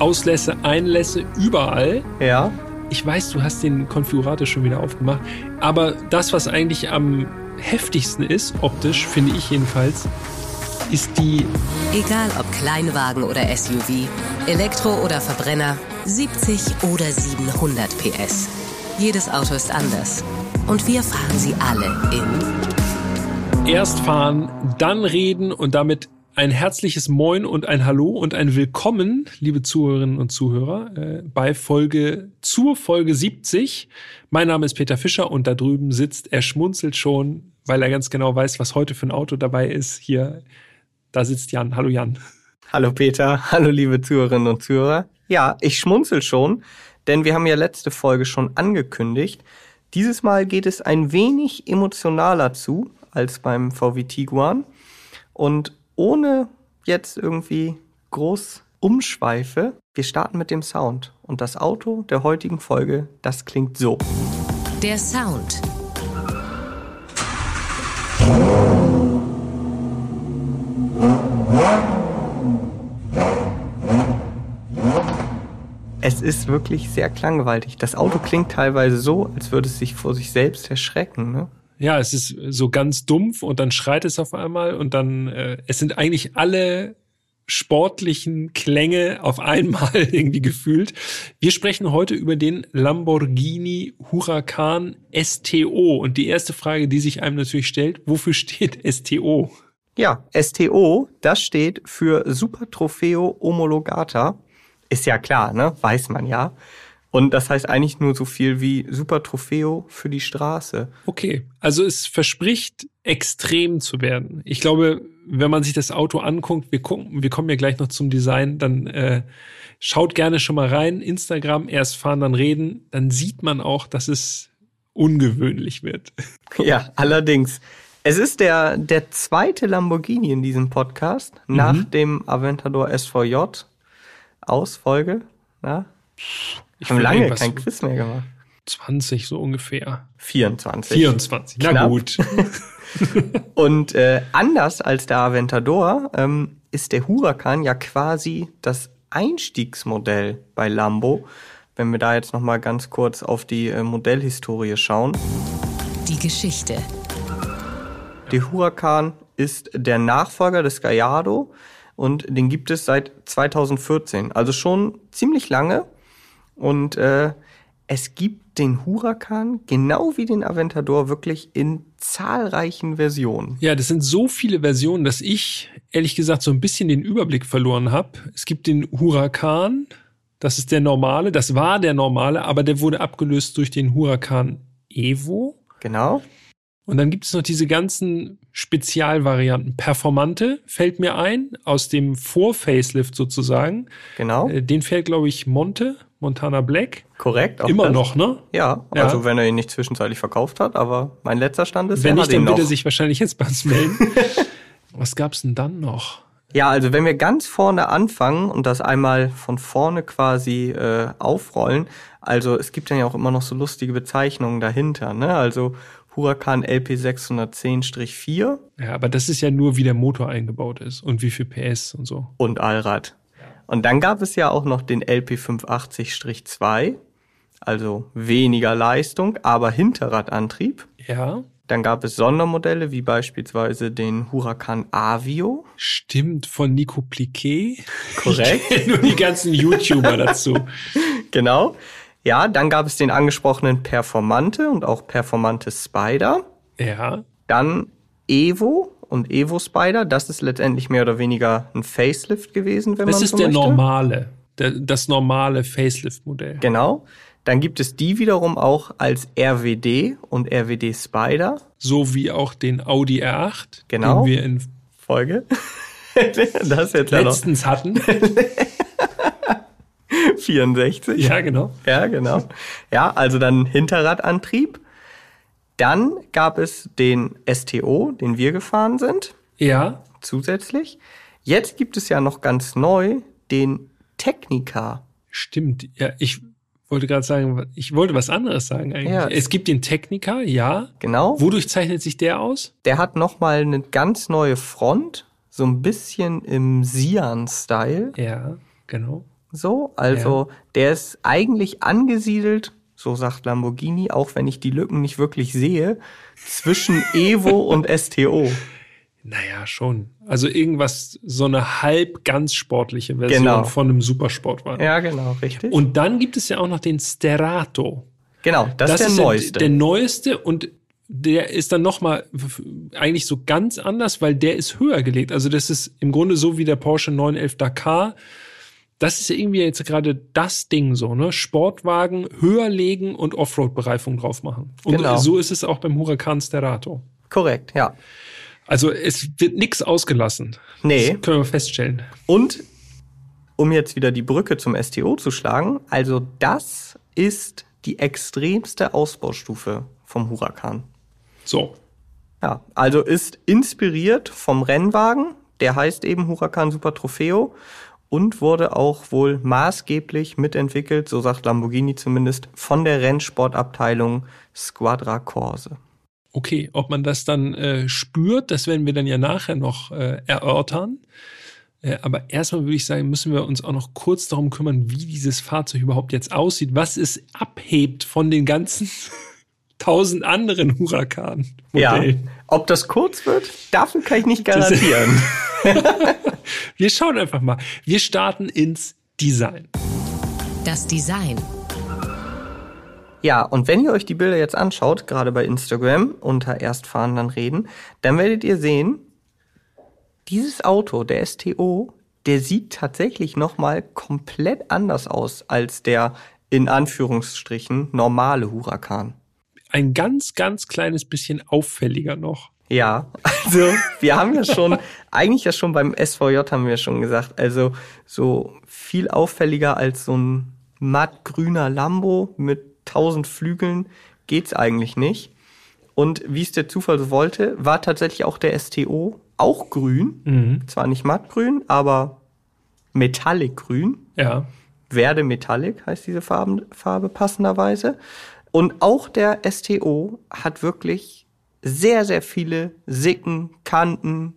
Auslässe, Einlässe, überall. Ja. Ich weiß, du hast den Konfigurator schon wieder aufgemacht, aber das, was eigentlich am heftigsten ist, optisch, finde ich jedenfalls, ist die. Egal ob Kleinwagen oder SUV, Elektro oder Verbrenner, 70 oder 700 PS. Jedes Auto ist anders. Und wir fahren sie alle in. Erst fahren, dann reden und damit ein herzliches Moin und ein Hallo und ein Willkommen, liebe Zuhörerinnen und Zuhörer, äh, bei Folge zur Folge 70. Mein Name ist Peter Fischer und da drüben sitzt, er schmunzelt schon, weil er ganz genau weiß, was heute für ein Auto dabei ist. Hier, da sitzt Jan. Hallo Jan. Hallo Peter, hallo liebe Zuhörerinnen und Zuhörer. Ja, ich schmunzel schon, denn wir haben ja letzte Folge schon angekündigt. Dieses Mal geht es ein wenig emotionaler zu als beim VW Tiguan. Und ohne jetzt irgendwie groß Umschweife, wir starten mit dem Sound. Und das Auto der heutigen Folge, das klingt so. Der Sound. Es ist wirklich sehr klangwaltig. Das Auto klingt teilweise so, als würde es sich vor sich selbst erschrecken. Ne? Ja, es ist so ganz dumpf und dann schreit es auf einmal und dann, äh, es sind eigentlich alle sportlichen Klänge auf einmal irgendwie gefühlt. Wir sprechen heute über den Lamborghini Huracan STO und die erste Frage, die sich einem natürlich stellt, wofür steht STO? Ja, STO, das steht für Super Trofeo Homologata. Ist ja klar, ne? Weiß man ja. Und das heißt eigentlich nur so viel wie Super Trofeo für die Straße. Okay, also es verspricht extrem zu werden. Ich glaube, wenn man sich das Auto anguckt, wir gucken, wir kommen ja gleich noch zum Design, dann äh, schaut gerne schon mal rein. Instagram, erst fahren, dann reden, dann sieht man auch, dass es ungewöhnlich wird. Ja, allerdings. Es ist der, der zweite Lamborghini in diesem Podcast, mhm. nach dem Aventador SVJ Ausfolge. Ja? Ich habe lange kein Quiz mehr gemacht. 20 so ungefähr. 24. 24, na Knapp. gut. Und äh, anders als der Aventador ähm, ist der Huracan ja quasi das Einstiegsmodell bei Lambo. Wenn wir da jetzt noch mal ganz kurz auf die äh, Modellhistorie schauen. Die Geschichte. Der Huracan ist der Nachfolger des Gallardo und den gibt es seit 2014, also schon ziemlich lange. Und äh, es gibt den Huracan genau wie den Aventador wirklich in zahlreichen Versionen. Ja, das sind so viele Versionen, dass ich ehrlich gesagt so ein bisschen den Überblick verloren habe. Es gibt den Huracan, das ist der normale, das war der normale, aber der wurde abgelöst durch den Huracan Evo. Genau. Und dann gibt es noch diese ganzen Spezialvarianten. Performante fällt mir ein, aus dem Vor-Facelift sozusagen. Genau. Äh, den fällt, glaube ich, Monte, Montana Black. Korrekt. Immer das. noch, ne? Ja, ja, also wenn er ihn nicht zwischenzeitlich verkauft hat, aber mein letzter Stand ist, wenn nicht, dann er sich wahrscheinlich jetzt bei uns melden. Was gab's denn dann noch? Ja, also wenn wir ganz vorne anfangen und das einmal von vorne quasi äh, aufrollen, also es gibt dann ja auch immer noch so lustige Bezeichnungen dahinter, ne? Also Huracan LP 610-4. Ja, aber das ist ja nur, wie der Motor eingebaut ist und wie viel PS und so. Und Allrad. Und dann gab es ja auch noch den LP 580-2, also weniger Leistung, aber Hinterradantrieb. Ja. Dann gab es Sondermodelle wie beispielsweise den Huracan Avio. Stimmt, von Nico Pliquet. Korrekt. Nur die ganzen YouTuber dazu. Genau. Ja, dann gab es den angesprochenen Performante und auch Performante Spider. Ja. Dann Evo und Evo Spider. Das ist letztendlich mehr oder weniger ein Facelift gewesen, wenn das man so möchte. Das ist der normale, der, das normale Facelift-Modell. Genau. Dann gibt es die wiederum auch als RWD und RWD Spider. So wie auch den Audi R8, genau. den wir in Folge das jetzt letztens hatten. 64. Ja, genau. Ja, genau. Ja, also dann Hinterradantrieb. Dann gab es den STO, den wir gefahren sind. Ja. Zusätzlich. Jetzt gibt es ja noch ganz neu den Technica. Stimmt. Ja, ich wollte gerade sagen, ich wollte was anderes sagen eigentlich. Ja. Es gibt den Technica, ja. Genau. Wodurch zeichnet sich der aus? Der hat nochmal eine ganz neue Front, so ein bisschen im Sian-Style. Ja, genau. So, also ja. der ist eigentlich angesiedelt, so sagt Lamborghini, auch wenn ich die Lücken nicht wirklich sehe, zwischen Evo und STO. Naja, schon. Also irgendwas, so eine halb ganz sportliche Version genau. von einem Supersportwagen. Ja, genau, richtig. Und dann gibt es ja auch noch den Sterato. Genau, das, das ist der neueste. Der, der neueste und der ist dann noch mal eigentlich so ganz anders, weil der ist höher gelegt. Also das ist im Grunde so wie der Porsche 911 Dakar. Das ist ja irgendwie jetzt gerade das Ding so, ne? Sportwagen höher legen und Offroad-Bereifung drauf machen. Und genau. so ist es auch beim Huracan Sterato. Korrekt, ja. Also es wird nichts ausgelassen. Nee. Das können wir feststellen. Und um jetzt wieder die Brücke zum STO zu schlagen, also das ist die extremste Ausbaustufe vom Huracan. So. Ja, also ist inspiriert vom Rennwagen, der heißt eben Huracan Super Trofeo und wurde auch wohl maßgeblich mitentwickelt, so sagt Lamborghini zumindest, von der Rennsportabteilung Squadra Corse. Okay, ob man das dann äh, spürt, das werden wir dann ja nachher noch äh, erörtern. Äh, aber erstmal würde ich sagen, müssen wir uns auch noch kurz darum kümmern, wie dieses Fahrzeug überhaupt jetzt aussieht, was es abhebt von den ganzen tausend anderen Hurakanen. Ja, ob das kurz wird, dafür kann ich nicht garantieren. wir schauen einfach mal. Wir starten ins Design. Das Design ja, und wenn ihr euch die Bilder jetzt anschaut, gerade bei Instagram unter Erstfahren dann reden, dann werdet ihr sehen, dieses Auto, der STO, der sieht tatsächlich nochmal komplett anders aus als der in Anführungsstrichen normale Huracan. Ein ganz, ganz kleines bisschen auffälliger noch. Ja, also wir haben ja schon, eigentlich ja schon beim SVJ haben wir schon gesagt, also so viel auffälliger als so ein mattgrüner Lambo mit tausend Flügeln geht's eigentlich nicht. Und wie es der Zufall so wollte, war tatsächlich auch der STO auch grün. Mhm. Zwar nicht mattgrün, aber Metallic grün. Ja. Verde Metallic heißt diese Farben, Farbe passenderweise. Und auch der STO hat wirklich sehr, sehr viele Sicken, Kanten,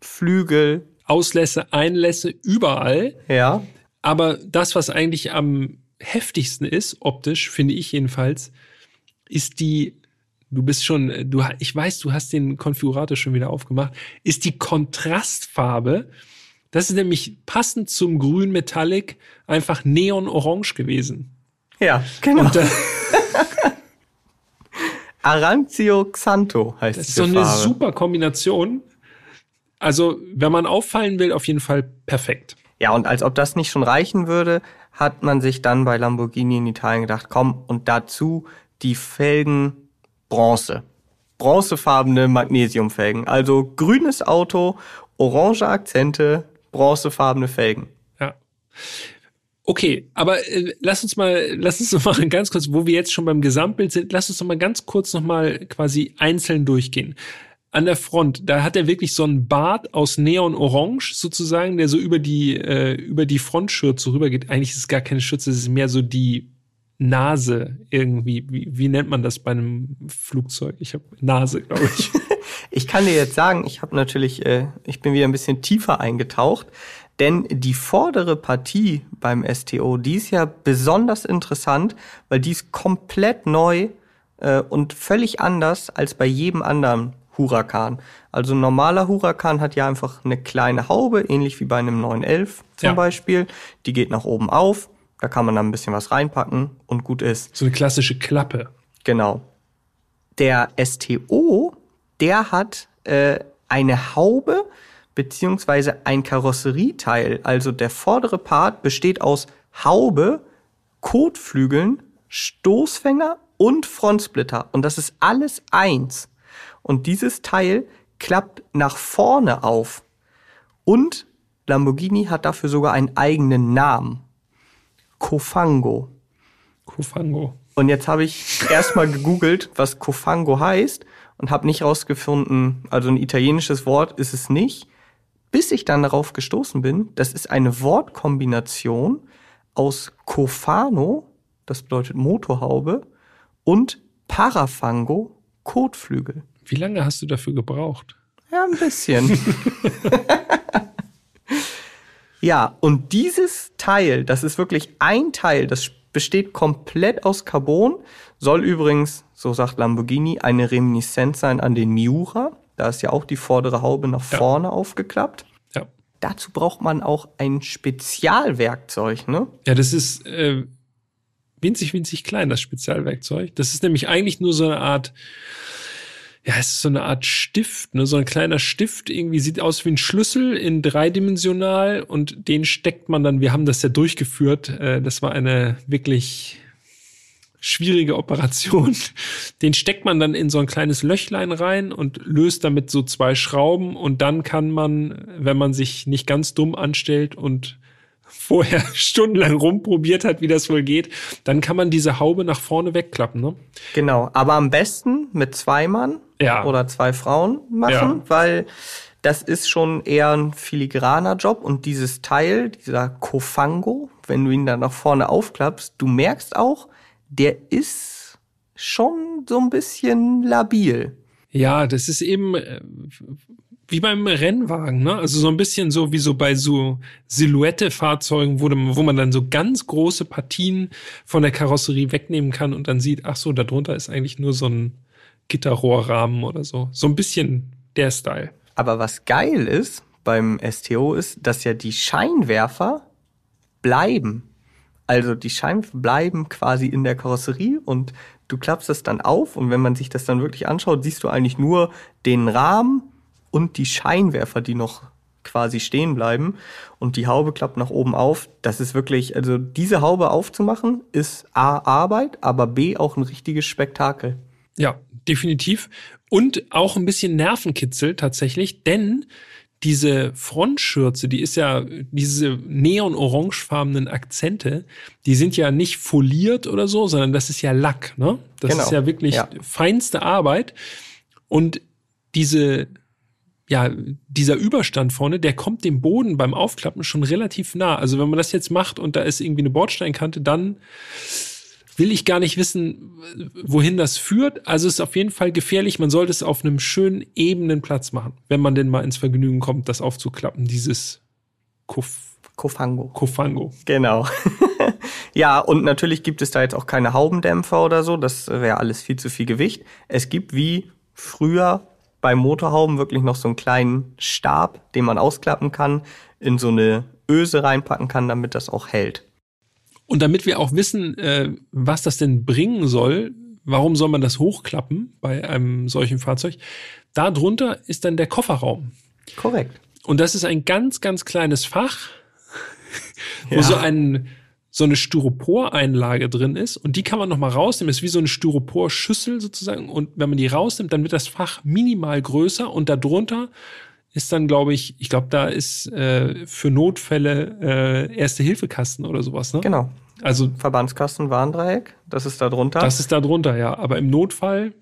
Flügel. Auslässe, Einlässe überall. Ja. Aber das, was eigentlich am heftigsten ist, optisch, finde ich jedenfalls, ist die, du bist schon, du, ich weiß, du hast den Konfigurator schon wieder aufgemacht, ist die Kontrastfarbe. Das ist nämlich passend zum grün Metallic einfach Neon-Orange gewesen. Ja, genau. Und, äh, Arancio Xanto heißt Das ist so eine Farbe. super Kombination. Also, wenn man auffallen will, auf jeden Fall perfekt. Ja, und als ob das nicht schon reichen würde, hat man sich dann bei Lamborghini in Italien gedacht, komm, und dazu die Felgen Bronze. Bronzefarbene Magnesiumfelgen. Also grünes Auto, orange Akzente, bronzefarbene Felgen. Ja. Okay, aber äh, lass uns mal, lass uns noch mal ganz kurz, wo wir jetzt schon beim Gesamtbild sind, lass uns noch mal ganz kurz noch mal quasi einzeln durchgehen an der Front, da hat er wirklich so einen Bart aus Neon-Orange sozusagen, der so über die, äh, über die Frontschürze rübergeht. Eigentlich ist es gar keine Schürze, es ist mehr so die Nase irgendwie. Wie, wie nennt man das bei einem Flugzeug? Ich habe Nase, glaube ich. ich kann dir jetzt sagen, ich habe natürlich, äh, ich bin wieder ein bisschen tiefer eingetaucht, denn die vordere Partie beim STO, die ist ja besonders interessant, weil die ist komplett neu äh, und völlig anders als bei jedem anderen Huracan. Also ein normaler Huracan hat ja einfach eine kleine Haube, ähnlich wie bei einem 911 zum ja. Beispiel. Die geht nach oben auf, da kann man dann ein bisschen was reinpacken und gut ist. So eine klassische Klappe. Genau. Der STO, der hat äh, eine Haube beziehungsweise ein Karosserieteil. Also der vordere Part besteht aus Haube, Kotflügeln, Stoßfänger und Frontsplitter. Und das ist alles eins. Und dieses Teil klappt nach vorne auf. Und Lamborghini hat dafür sogar einen eigenen Namen. Cofango. Cofango. Und jetzt habe ich erstmal gegoogelt, was Cofango heißt und habe nicht rausgefunden, also ein italienisches Wort ist es nicht, bis ich dann darauf gestoßen bin, das ist eine Wortkombination aus Cofano, das bedeutet Motorhaube, und Parafango, Kotflügel. Wie lange hast du dafür gebraucht? Ja, ein bisschen. ja, und dieses Teil, das ist wirklich ein Teil, das besteht komplett aus Carbon, soll übrigens, so sagt Lamborghini, eine Reminiszenz sein an den Miura. Da ist ja auch die vordere Haube nach Ja. vorne aufgeklappt. Ja. Dazu braucht man auch ein Spezialwerkzeug, ne? Ja, das ist äh, winzig, winzig klein, das Spezialwerkzeug. Das ist nämlich eigentlich nur so eine Art, ja, es ist so eine Art Stift, ne? so ein kleiner Stift, irgendwie sieht aus wie ein Schlüssel in dreidimensional und den steckt man dann, wir haben das ja durchgeführt, äh, das war eine wirklich schwierige Operation. Den steckt man dann in so ein kleines Löchlein rein und löst damit so zwei Schrauben und dann kann man, wenn man sich nicht ganz dumm anstellt und vorher stundenlang rumprobiert hat, wie das wohl geht, dann kann man diese Haube nach vorne wegklappen. Ne? Genau, aber am besten mit zwei Mann Ja. oder zwei Frauen machen, Ja. weil das ist schon eher ein filigraner Job und dieses Teil, dieser Kofango, wenn du ihn dann nach vorne aufklappst, du merkst auch, der ist schon so ein bisschen labil. Ja, das ist eben äh, wie beim Rennwagen, ne? Also so ein bisschen so wie so bei so Silhouette-Fahrzeugen, wo, man- wo man dann so ganz große Partien von der Karosserie wegnehmen kann und dann sieht, ach so, darunter ist eigentlich nur so ein Gitterrohrrahmen oder so. So ein bisschen der Style. Aber was geil ist beim STO ist, dass ja die Scheinwerfer bleiben. Also die Scheinwerfer bleiben quasi in der Karosserie und du klappst das dann auf und wenn man sich das dann wirklich anschaut, siehst du eigentlich nur den Rahmen und die Scheinwerfer, die noch quasi stehen bleiben und die Haube klappt nach oben auf. Das ist wirklich, also diese Haube aufzumachen ist A Arbeit, aber B auch ein richtiges Spektakel. Ja, definitiv. Und auch ein bisschen Nervenkitzel tatsächlich, denn diese Frontschürze, die ist ja, diese neon-orangefarbenen Akzente, die sind ja nicht foliert oder so, sondern das ist ja Lack, ne? Das Genau, ist ja wirklich ja. feinste Arbeit. Und diese, ja, dieser Überstand vorne, der kommt dem Boden beim Aufklappen schon relativ nah. Also wenn man das jetzt macht und da ist irgendwie eine Bordsteinkante, dann will ich gar nicht wissen, wohin das führt. Also es ist auf jeden Fall gefährlich. Man sollte es auf einem schönen, ebenen Platz machen, wenn man denn mal ins Vergnügen kommt, das aufzuklappen, dieses Kuf Kofango. Kofango. Genau. ja, und natürlich gibt es da jetzt auch keine Haubendämpfer oder so. Das wäre alles viel zu viel Gewicht. Es gibt wie früher bei Motorhauben wirklich noch so einen kleinen Stab, den man ausklappen kann, in so eine Öse reinpacken kann, damit das auch hält. Und damit wir auch wissen, äh, was das denn bringen soll, warum soll man das hochklappen bei einem solchen Fahrzeug? Darunter ist dann der Kofferraum. Korrekt. Und das ist ein ganz, ganz kleines Fach, wo Ja. so ein so eine Styroporeinlage drin ist und die kann man noch mal rausnehmen. ist wie so eine Styroporschüssel sozusagen und wenn man die rausnimmt, dann wird das Fach minimal größer und darunter ist dann, glaube ich, ich glaube, da ist äh, für Notfälle äh, Erste-Hilfe-Kasten oder sowas. Ne? Genau. Also Verbandskasten Warndreieck, das ist da drunter. das ist da drunter, ja. Aber im Notfall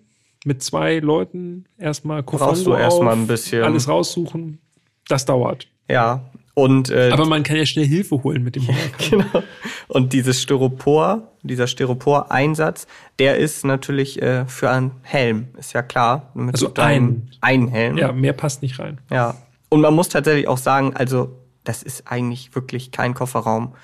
mit zwei Leuten erstmal Brauchst du Kofango erstmal ein bisschen- alles raussuchen. Das dauert. ja. Und äh, Aber man kann ja schnell Hilfe holen mit dem Werk. Genau. Und dieses Styropor, dieser Styropor-Einsatz, der ist natürlich äh, für einen Helm, ist ja klar. Also deinen- ein Helm. Ja, mehr passt nicht rein. ja. Und man muss tatsächlich auch sagen, also das ist eigentlich wirklich kein Kofferraum.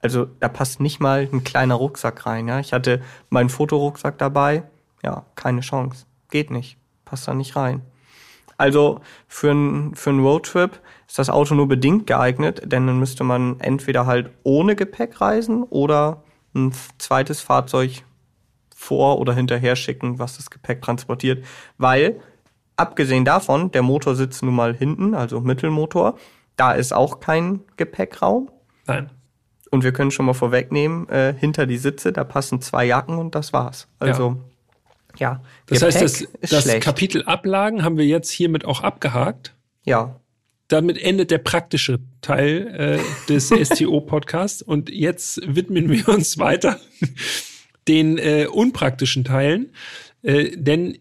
Also da passt nicht mal ein kleiner Rucksack rein. Ja, ich hatte meinen Fotorucksack dabei. Ja, keine Chance, geht nicht, passt da nicht rein. Also für einen für einen Roadtrip ist das Auto nur bedingt geeignet, denn dann müsste man entweder halt ohne Gepäck reisen oder ein zweites Fahrzeug vor oder hinterher schicken, was das Gepäck transportiert, weil abgesehen davon, der Motor sitzt nun mal hinten, also Mittelmotor, da ist auch kein Gepäckraum. Nein. Und wir können schon mal vorwegnehmen, äh, hinter die Sitze, da passen zwei Jacken und das war's. Also, ja. Das heißt, das, das. Kapitel Ablagen haben wir jetzt hiermit auch abgehakt. ja, Damit endet der praktische Teil äh, des STO-Podcasts. Und jetzt widmen wir uns weiter den äh, unpraktischen Teilen. Äh, denn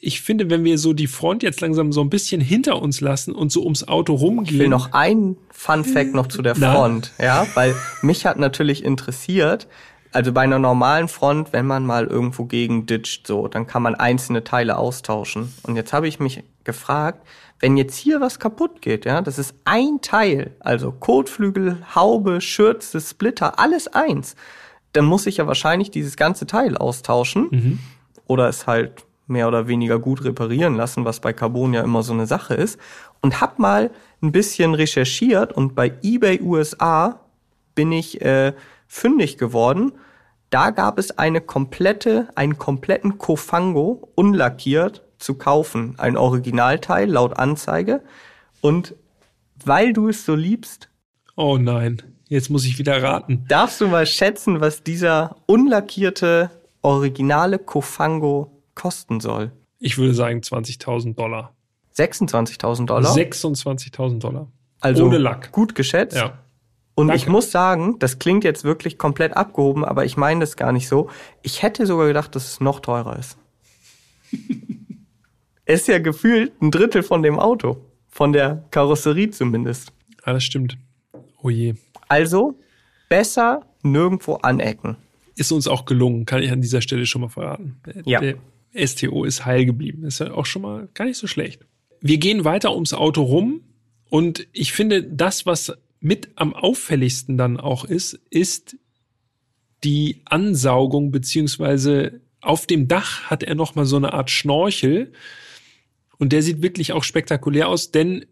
ich finde, wenn wir so die Front jetzt langsam so ein bisschen hinter uns lassen und so ums Auto rumgehen. Ich will noch ein Fun Fact noch zu der Na? Front, ja, weil mich hat natürlich interessiert, also bei einer normalen Front, wenn man mal irgendwo gegen ditcht, so, dann kann man einzelne Teile austauschen. Und jetzt habe ich mich gefragt, wenn jetzt hier was kaputt geht, ja, das ist ein Teil, also Kotflügel, Haube, Schürze, Splitter, alles eins, dann muss ich ja wahrscheinlich dieses ganze Teil austauschen mhm. oder es halt mehr oder weniger gut reparieren lassen, was bei Carbon ja immer so eine Sache ist. Und hab mal ein bisschen recherchiert und bei eBay USA bin ich äh, fündig geworden. Da gab es eine komplette, einen kompletten Kofango unlackiert zu kaufen. Ein Originalteil laut Anzeige. Und weil du es so liebst. Oh nein, jetzt muss ich wieder raten. Darfst du mal schätzen, was dieser unlackierte, originale Kofango kosten soll? Ich würde sagen 20.000 Dollar. 26.000 Dollar? 26.000 Dollar. Also Ohne Lack. Gut geschätzt. Ja. Und Danke. ich muss sagen, das klingt jetzt wirklich komplett abgehoben, aber ich meine das gar nicht so. Ich hätte sogar gedacht, dass es noch teurer ist. ist ja gefühlt ein Drittel von dem Auto. Von der Karosserie zumindest. Ja, das stimmt. Oh je. Also besser nirgendwo anecken. Ist uns auch gelungen, kann ich an dieser Stelle schon mal verraten. Ja. Der STO ist heil geblieben. Ist ja auch schon mal gar nicht so schlecht. Wir gehen weiter ums Auto rum und ich finde, das, was mit am auffälligsten dann auch ist, ist die Ansaugung beziehungsweise auf dem Dach hat er noch mal so eine Art Schnorchel, und der sieht wirklich auch spektakulär aus, denn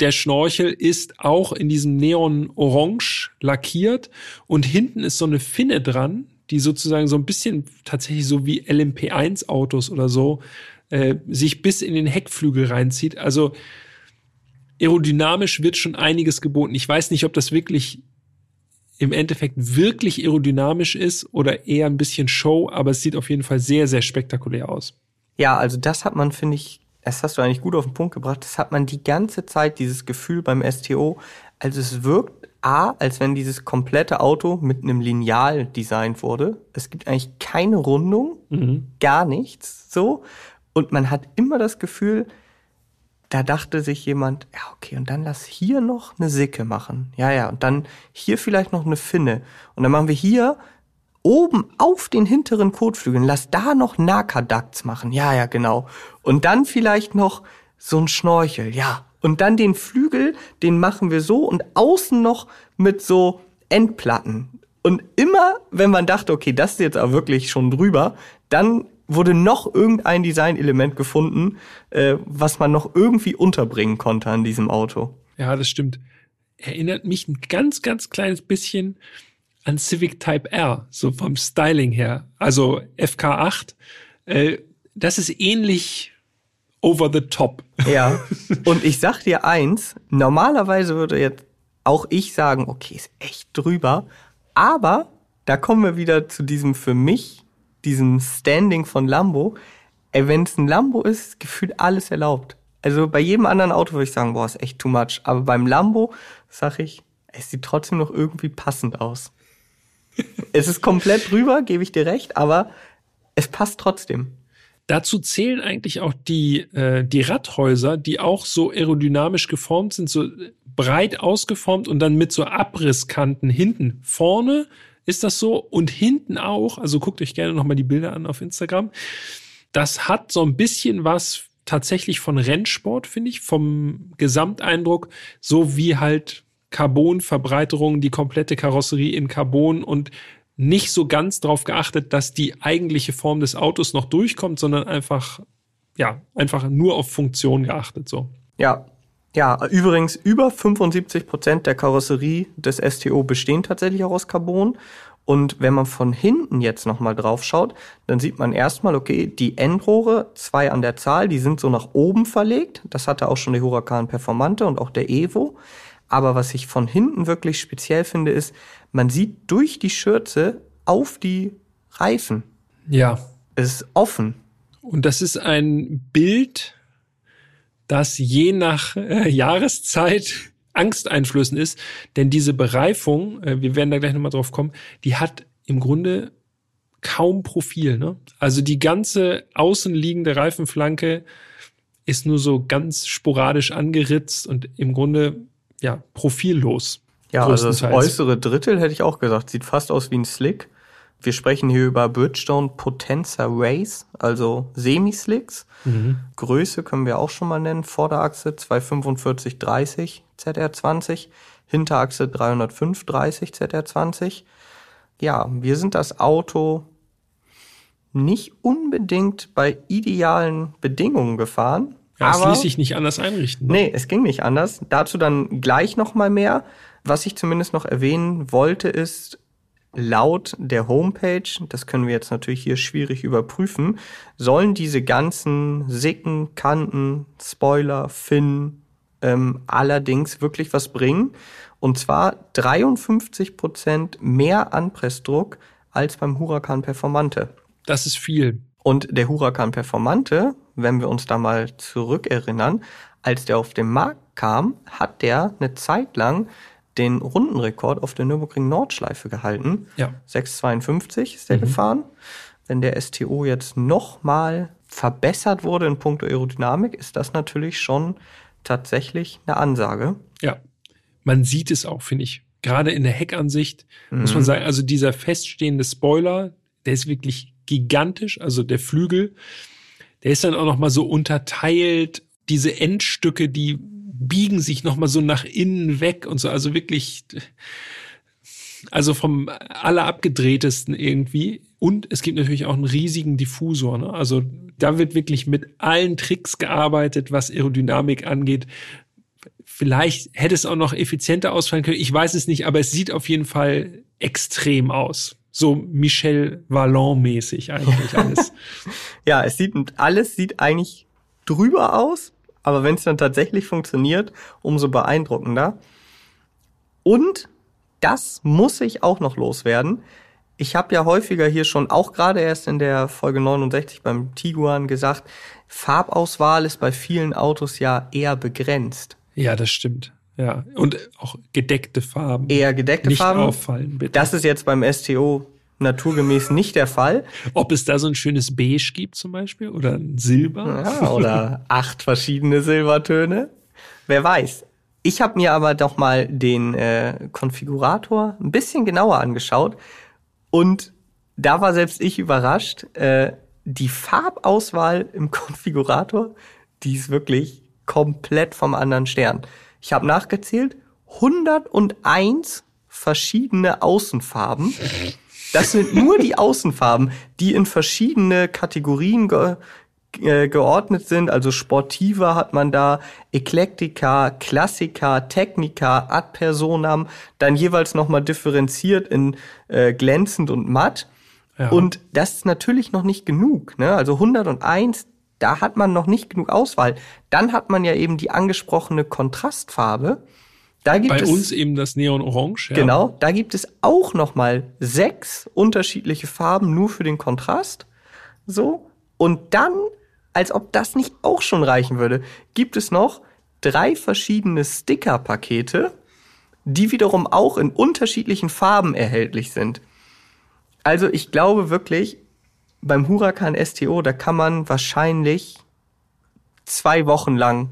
der Schnorchel ist auch in diesem Neon-Orange lackiert und hinten ist so eine Finne dran, die sozusagen so ein bisschen tatsächlich so wie LMP1-Autos oder so äh, sich bis in den Heckflügel reinzieht. Also aerodynamisch wird schon einiges geboten. Ich weiß nicht, ob das wirklich im Endeffekt wirklich aerodynamisch ist oder eher ein bisschen Show, aber es sieht auf jeden Fall sehr, sehr spektakulär aus. Ja, also das hat man, finde ich, das hast du eigentlich gut auf den Punkt gebracht, das hat man die ganze Zeit, dieses Gefühl beim STO. Also es wirkt A, als wenn dieses komplette Auto mit einem Lineal designt wurde. Es gibt eigentlich keine Rundung, mhm. gar nichts so. Und man hat immer das Gefühl, da dachte sich jemand, ja, okay, und dann lass hier noch eine Sicke machen. Ja, ja, und dann hier vielleicht noch eine Finne. Und dann machen wir hier oben auf den hinteren Kotflügeln, lass da noch Nakadakts machen. Ja, ja, genau. Und dann vielleicht noch so ein Schnorchel, ja. Und dann den Flügel, den machen wir so und außen noch mit so Endplatten. Und immer, wenn man dachte, okay, das ist jetzt auch wirklich schon drüber, dann wurde noch irgendein Designelement gefunden, äh, was man noch irgendwie unterbringen konnte an diesem Auto. Ja, das stimmt. Erinnert mich ein ganz, ganz kleines bisschen an Civic Type R, so vom Styling her. Also FK8, äh, das ist ähnlich over the top. Ja. Und ich sag dir eins, normalerweise würde jetzt auch ich sagen, okay, ist echt drüber. Aber da kommen wir wieder zu diesem für mich, diesem Standing von Lambo. Wenn es ein Lambo ist, gefühlt alles erlaubt. Also bei jedem anderen Auto würde ich sagen, boah, ist echt too much. Aber beim Lambo sag ich, es sieht trotzdem noch irgendwie passend aus es ist komplett drüber, gebe ich dir recht, aber es passt trotzdem. Dazu zählen eigentlich auch die, äh, die Radhäuser, die auch so aerodynamisch geformt sind, so breit ausgeformt und dann mit so Abrisskanten hinten. Vorne ist das so und hinten auch. Also guckt euch gerne nochmal die Bilder an auf Instagram. Das hat so ein bisschen was tatsächlich von Rennsport, finde ich, vom Gesamteindruck, so wie halt Carbon-Verbreiterung, die komplette Karosserie in Carbon und nicht so ganz darauf geachtet, dass die eigentliche Form des Autos noch durchkommt, sondern einfach, ja, einfach nur auf Funktion geachtet, so. Ja. Ja, übrigens über 75 Prozent der Karosserie des STO bestehen tatsächlich auch aus Carbon. Und wenn man von hinten jetzt nochmal drauf schaut, dann sieht man erstmal, okay, die Endrohre, zwei an der Zahl, die sind so nach oben verlegt. Das hatte auch schon der Huracan Performante und auch der Evo. Aber was ich von hinten wirklich speziell finde, ist, man sieht durch die Schürze auf die Reifen. Ja. Es ist offen. Und das ist ein Bild, das je nach äh, Jahreszeit angsteinflößend ist, denn diese Bereifung, äh, wir werden da gleich nochmal drauf kommen, die hat im Grunde kaum Profil. Ne? Also die ganze außenliegende Reifenflanke ist nur so ganz sporadisch angeritzt und im Grunde ja, profillos. Ja, also das äußere Drittel hätte ich auch gesagt. Sieht fast aus wie ein Slick. Wir sprechen hier über Bridgestone Potenza Race, also Semislicks. Mhm. Größe können wir auch schon mal nennen. Vorderachse 245 30 ZR20, Hinterachse 305 30 ZR20. Ja, wir sind das Auto nicht unbedingt bei idealen Bedingungen gefahren. Ja, es ließ sich nicht anders einrichten. Ne? Nee, es ging nicht anders. Dazu dann gleich noch mal mehr. Was ich zumindest noch erwähnen wollte, ist, laut der Homepage, das können wir jetzt natürlich hier schwierig überprüfen, sollen diese ganzen Sicken, Kanten, Spoiler, Fin ähm, allerdings wirklich was bringen. Und zwar 53 Prozent mehr Anpressdruck als beim Huracan Performante. Das ist viel. Und der Huracan Performante, wenn wir uns da mal zurückerinnern, als der auf den Markt kam, hat der eine Zeit lang den Rundenrekord auf der Nürburgring Nordschleife gehalten. Ja. 6,52 ist der mhm. gefahren. Wenn der STO jetzt nochmal verbessert wurde in puncto Aerodynamik, ist das natürlich schon tatsächlich eine Ansage. Ja, man sieht es auch, finde ich. Gerade in der Heckansicht mhm. muss man mhm. sagen, also dieser feststehende Spoiler, der ist wirklich gigantisch. Also der Flügel, der ist dann auch noch mal so unterteilt. Diese Endstücke, die biegen sich noch mal so nach innen weg und so. Also wirklich, also vom allerabgedrehtesten irgendwie. Und es gibt natürlich auch einen riesigen Diffusor. Ne? Also da wird wirklich mit allen Tricks gearbeitet, was Aerodynamik angeht. Vielleicht hätte es auch noch effizienter ausfallen können. Ich weiß es nicht, aber es sieht auf jeden Fall extrem aus. So Michel Vallon-mäßig eigentlich alles. ja, es sieht, alles sieht eigentlich drüber aus, aber wenn es dann tatsächlich funktioniert, umso beeindruckender. Und das muss ich auch noch loswerden. Ich habe ja häufiger hier schon, auch gerade erst in der Folge 69 beim Tiguan gesagt, Farbauswahl ist bei vielen Autos ja eher begrenzt. Ja, das stimmt. Ja, und auch gedeckte Farben. Eher gedeckte nicht Farben. auffallen, bitte. Das ist jetzt beim STO naturgemäß nicht der Fall. Ob es da so ein schönes Beige gibt zum Beispiel oder ein Silber? Ja, oder acht verschiedene Silbertöne. Wer weiß. Ich habe mir aber doch mal den äh, Konfigurator ein bisschen genauer angeschaut und da war selbst ich überrascht. Äh, die Farbauswahl im Konfigurator, die ist wirklich komplett vom anderen Stern. Ich habe nachgezählt, 101 verschiedene Außenfarben. Das sind nur die Außenfarben, die in verschiedene Kategorien ge äh, geordnet sind. Also Sportiva hat man da, Eclectica, Klassica, Technica, Ad Personam, dann jeweils nochmal differenziert in äh, glänzend und matt. Ja. Und das ist natürlich noch nicht genug. Ne? Also 101, da hat man noch nicht genug Auswahl. Dann hat man ja eben die angesprochene Kontrastfarbe. Da gibt Bei es, uns eben das Neon Orange. Ja. Genau, da gibt es auch noch mal sechs unterschiedliche Farben nur für den Kontrast. So und dann, als ob das nicht auch schon reichen würde, gibt es noch drei verschiedene Sticker-Pakete, die wiederum auch in unterschiedlichen Farben erhältlich sind. Also ich glaube wirklich, beim Huracan STO, da kann man wahrscheinlich zwei Wochen lang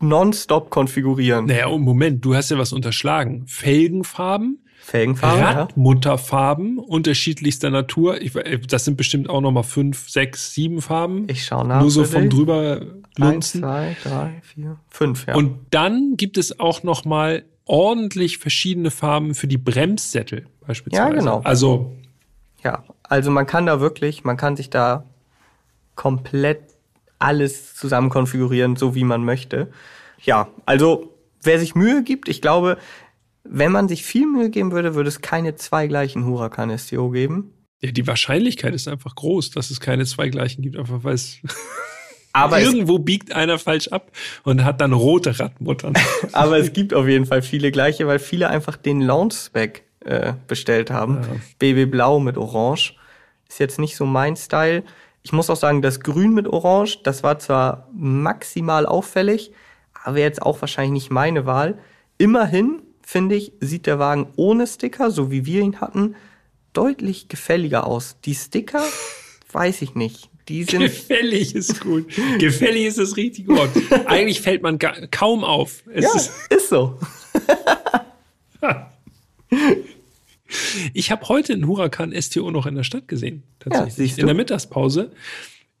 nonstop konfigurieren. Naja, oh Moment, du hast ja was unterschlagen. Felgenfarben, Felgenfarben, Radmutterfarben ja. unterschiedlichster Natur. Ich, das sind bestimmt auch nochmal fünf, sechs, sieben Farben. Ich schaue nach. Nur so von drüber lunzen. Eins, zwei, drei, vier, fünf, ja. Und dann gibt es auch nochmal ordentlich verschiedene Farben für die Bremssättel beispielsweise. Ja, genau. Also. Ja, also man kann da wirklich, man kann sich da komplett alles zusammen konfigurieren, so wie man möchte. Ja, also wer sich Mühe gibt, ich glaube, wenn man sich viel Mühe geben würde, würde es keine zwei gleichen Huracan STO geben. Ja, die Wahrscheinlichkeit ist einfach groß, dass es keine zwei gleichen gibt, einfach weil es aber irgendwo biegt einer falsch ab und hat dann rote Radmuttern. aber es gibt auf jeden Fall viele gleiche, weil viele einfach den Launch-Spec äh, bestellt haben. Ja. BB Blau mit Orange. Ist jetzt nicht so mein Style. Ich muss auch sagen, das Grün mit Orange, das war zwar maximal auffällig, aber jetzt auch wahrscheinlich nicht meine Wahl. Immerhin, finde ich, sieht der Wagen ohne Sticker, so wie wir ihn hatten, deutlich gefälliger aus. Die Sticker, weiß ich nicht. Die sind Gefällig ist gut. Gefällig ist das richtige Wort. Eigentlich fällt man kaum auf. Es ja, ist, ist so. Ich habe heute einen Huracan STO noch in der Stadt gesehen. Tatsächlich. Ja, in der Mittagspause.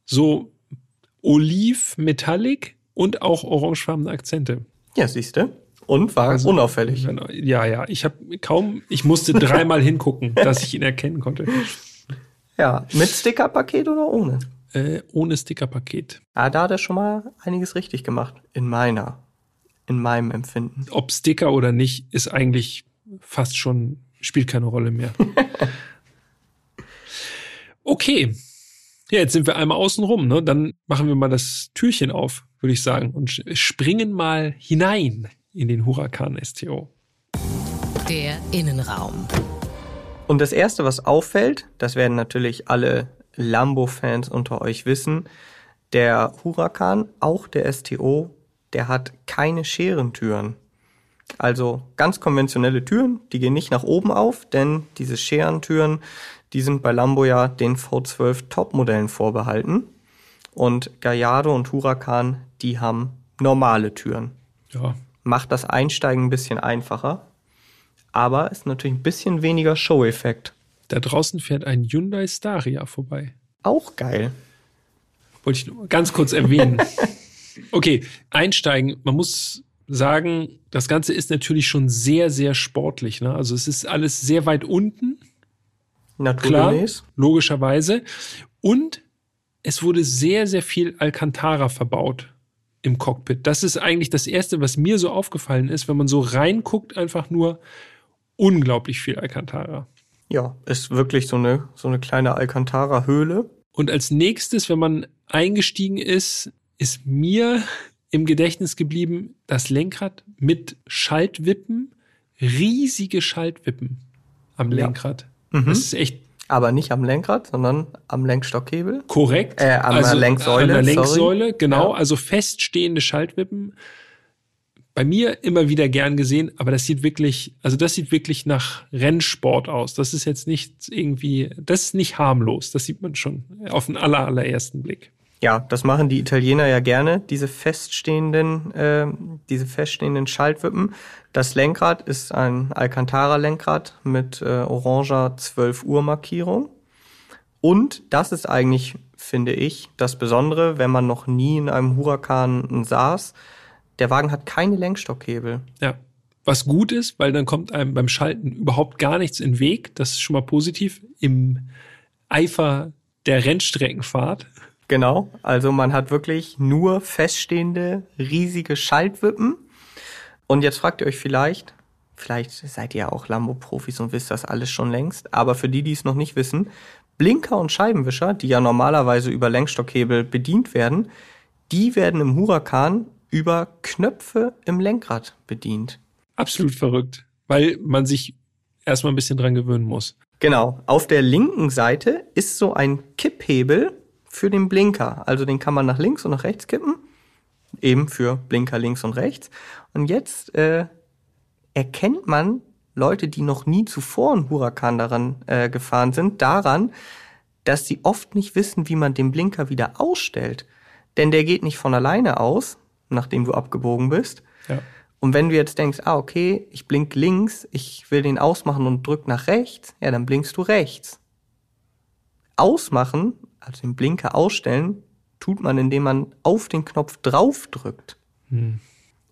So oliv, metallic und auch orangefarbene Akzente. Ja, siehst du. Und war Also- unauffällig. Ja, ja, ich habe kaum, ich musste dreimal hingucken, dass ich ihn erkennen konnte. Ja, mit Stickerpaket oder ohne? Äh, ohne Stickerpaket. Ah, da hat er schon mal einiges richtig gemacht. In meiner, in meinem Empfinden. Ob Sticker oder nicht, ist eigentlich fast schon, spielt keine Rolle mehr. Okay. Ja, jetzt sind wir einmal außen rum, ne? Dann machen wir mal das Türchen auf, würde ich sagen, und springen mal hinein in den Huracan STO. Der Innenraum. Und das erste, was auffällt, das werden natürlich alle Lambo-Fans unter euch wissen, der Huracan, auch der STO, der hat keine Scherentüren. Also ganz konventionelle Türen, die gehen nicht nach oben auf, denn diese Scherentüren, die sind bei Lambo ja den V12 Top-Modellen vorbehalten. Und Gallardo und Huracan, die haben normale Türen. Ja, Macht das Einsteigen ein bisschen einfacher, aber ist natürlich ein bisschen weniger Show-Effekt. da draußen fährt ein Hyundai Staria vorbei. Auch geil. Wollte ich nur ganz kurz erwähnen. Okay, einsteigen. Man muss sagen, das Ganze ist natürlich schon sehr, sehr sportlich. Ne? Also es ist alles sehr weit unten, klar, Naturgemäß. logischerweise. Und es wurde sehr, sehr viel Alcantara verbaut im Cockpit. Das ist eigentlich das Erste, was mir so aufgefallen ist, wenn man so reinguckt, einfach nur unglaublich viel Alcantara. Ja, ist wirklich so eine, so eine kleine Alcantara-Höhle. Und als nächstes, wenn man eingestiegen ist, ist mir im Gedächtnis geblieben das Lenkrad mit Schaltwippen, riesige Schaltwippen am Ja. Lenkrad. Mhm. Das ist echt Aber nicht am Lenkrad, sondern am Lenkstockhebel. korrekt. Also Äh, an der Lenksäule, An der sorry. Lenksäule, genau. Ja. Also feststehende Schaltwippen. Bei mir immer wieder gern gesehen, aber das sieht wirklich, also das sieht wirklich nach Rennsport aus. Das ist jetzt nicht irgendwie, das ist nicht harmlos. Das sieht man schon auf den aller, allerersten Blick. Ja, das machen die Italiener ja gerne, diese feststehenden, ähm, diese feststehenden Schaltwippen. Das Lenkrad ist ein Alcantara-Lenkrad mit äh, oranger 12 Uhr Markierung. Und das ist eigentlich, finde ich, das Besondere, wenn man noch nie in einem Huracan saß. Der Wagen hat keine Lenkstockhebel. Ja. Was gut ist, weil dann kommt einem beim Schalten überhaupt gar nichts in den Weg. Das ist schon mal positiv. Im Eifer der Rennstreckenfahrt. Genau, also man hat wirklich nur feststehende, riesige Schaltwippen. Und jetzt fragt ihr euch vielleicht, vielleicht seid ihr ja auch Lambo-Profis und wisst das alles schon längst, aber für die, die es noch nicht wissen, Blinker und Scheibenwischer, die ja normalerweise über Lenkstockhebel bedient werden, die werden im Huracan über Knöpfe im Lenkrad bedient. Absolut verrückt, weil man sich erstmal ein bisschen dran gewöhnen muss. Genau. Auf der linken Seite ist so ein Kipphebel für den Blinker. Also den kann man nach links und nach rechts kippen. Eben für Blinker links und rechts. Und jetzt äh, erkennt man Leute, die noch nie zuvor einen Huracan daran äh, gefahren sind, daran, dass sie oft nicht wissen, wie man den Blinker wieder ausstellt. Denn der geht nicht von alleine aus, nachdem du abgebogen bist, Ja. und wenn du jetzt denkst, ah, okay, ich blink links, ich will den ausmachen und drück nach rechts, ja, dann blinkst du rechts. Ausmachen, also den Blinker ausstellen, tut man, indem man auf den Knopf drauf drückt.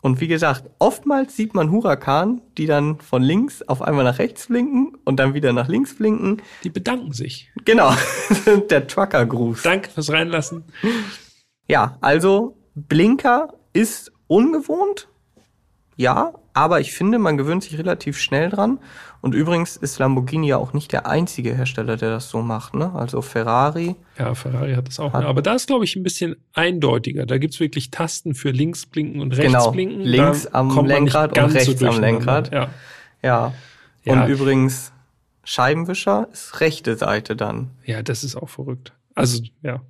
Und wie gesagt, oftmals sieht man Huracan, die dann von links auf einmal nach rechts blinken und dann wieder nach links blinken. Die bedanken sich. Genau, der Trucker-Gruß. Danke fürs Reinlassen. Ja, also Blinker ist ungewohnt, ja, aber ich finde, man gewöhnt sich relativ schnell dran. Und übrigens ist Lamborghini ja auch nicht der einzige Hersteller, der das so macht. Ne? Also Ferrari, Ja, Ferrari hat das auch. Hat- ne? Aber da ist, glaube ich, ein bisschen eindeutiger. Da gibt's wirklich Tasten für links blinken und rechts Genau, blinken. links Da am Lenkrad und ganz so rechts am. Lenkrad. Ja. ja. Ja. Und übrigens, Scheibenwischer ist rechte Seite dann. ja, das ist auch verrückt. Also, ja.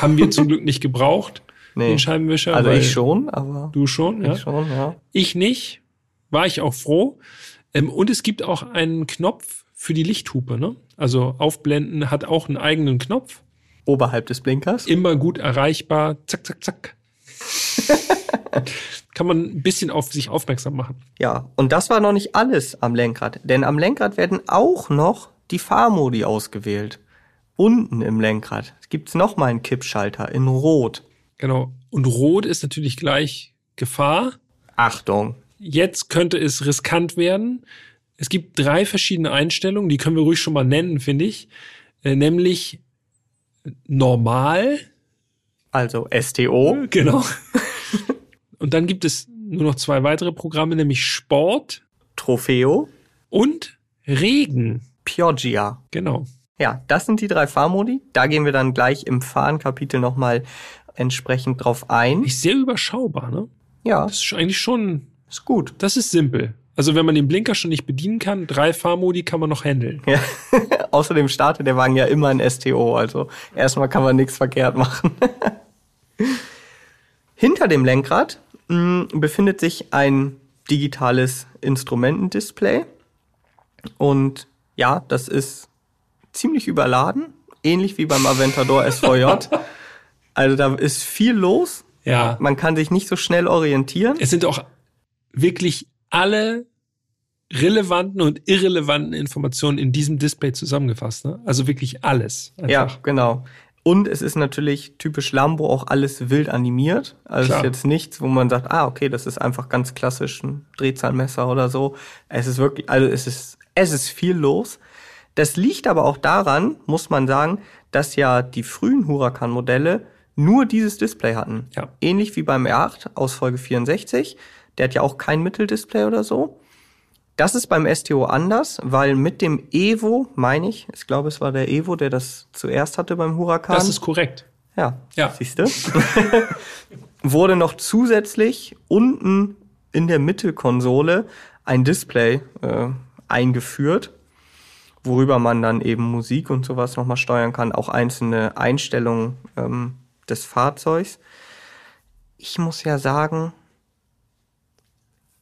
Haben wir zum Glück nicht gebraucht, Nee. den Scheibenwischer. Also ich schon, aber Du schon, ja. ich schon, ja. Ich nicht. War ich auch froh. Ähm, und es gibt auch einen Knopf für die Lichthupe, ne? Also aufblenden hat auch einen eigenen Knopf. Oberhalb des Blinkers. Immer gut erreichbar. Zack, zack, zack. kann man ein bisschen auf sich aufmerksam machen. Ja, und das war noch nicht alles am Lenkrad, denn am Lenkrad werden auch noch die Fahrmodi ausgewählt. Unten im Lenkrad gibt's noch mal einen Kippschalter in Rot. Genau. Und Rot ist natürlich gleich Gefahr. Achtung. Jetzt könnte es riskant werden. Es gibt drei verschiedene Einstellungen, die können wir ruhig schon mal nennen, finde ich. Äh, nämlich normal. Also STO. Genau. Und dann gibt es nur noch zwei weitere Programme, nämlich Sport Trofeo. und Regen. Pioggia. Genau. Ja, das sind die drei Fahrmodi. Da gehen wir dann gleich im Fahrenkapitel nochmal entsprechend drauf ein. Ist sehr überschaubar, ne? Ja, Das ist eigentlich schon, ist gut. das ist simpel. Also wenn man den Blinker schon nicht bedienen kann, drei Fahrmodi kann man noch handeln. Ja. Außerdem startet der Wagen ja immer in STO, also erstmal kann man nichts verkehrt machen. Hinter dem Lenkrad mh, befindet sich ein digitales Instrumentendisplay. Und ja, das ist ziemlich überladen, ähnlich wie beim Aventador SVJ. Also da ist viel los. Ja. Man kann sich nicht so schnell orientieren. Es sind auch wirklich alle relevanten und irrelevanten Informationen in diesem Display zusammengefasst. Ne? Also wirklich alles. Ja, Einfach. genau. Und es ist natürlich typisch Lambo auch alles wild animiert. Also es Klar. ist jetzt nichts, wo man sagt, ah, okay, das ist einfach ganz klassisch ein Drehzahlmesser oder so. Es ist wirklich, also es ist, es ist viel los. Das liegt aber auch daran, muss man sagen, dass ja die frühen Huracan-Modelle nur dieses Display hatten. Ja. Ähnlich wie beim R8 aus Folge 64. Der hat ja auch kein Mitteldisplay oder so. Das ist beim STO anders, weil mit dem Evo, meine ich, ich glaube, es war der Evo, der das zuerst hatte beim Huracan. Das ist korrekt. ja, Ja. siehst du? wurde noch zusätzlich unten in der Mittelkonsole ein Display äh, eingeführt, worüber man dann eben Musik und sowas nochmal steuern kann, auch einzelne Einstellungen ähm, des Fahrzeugs. Ich muss ja sagen,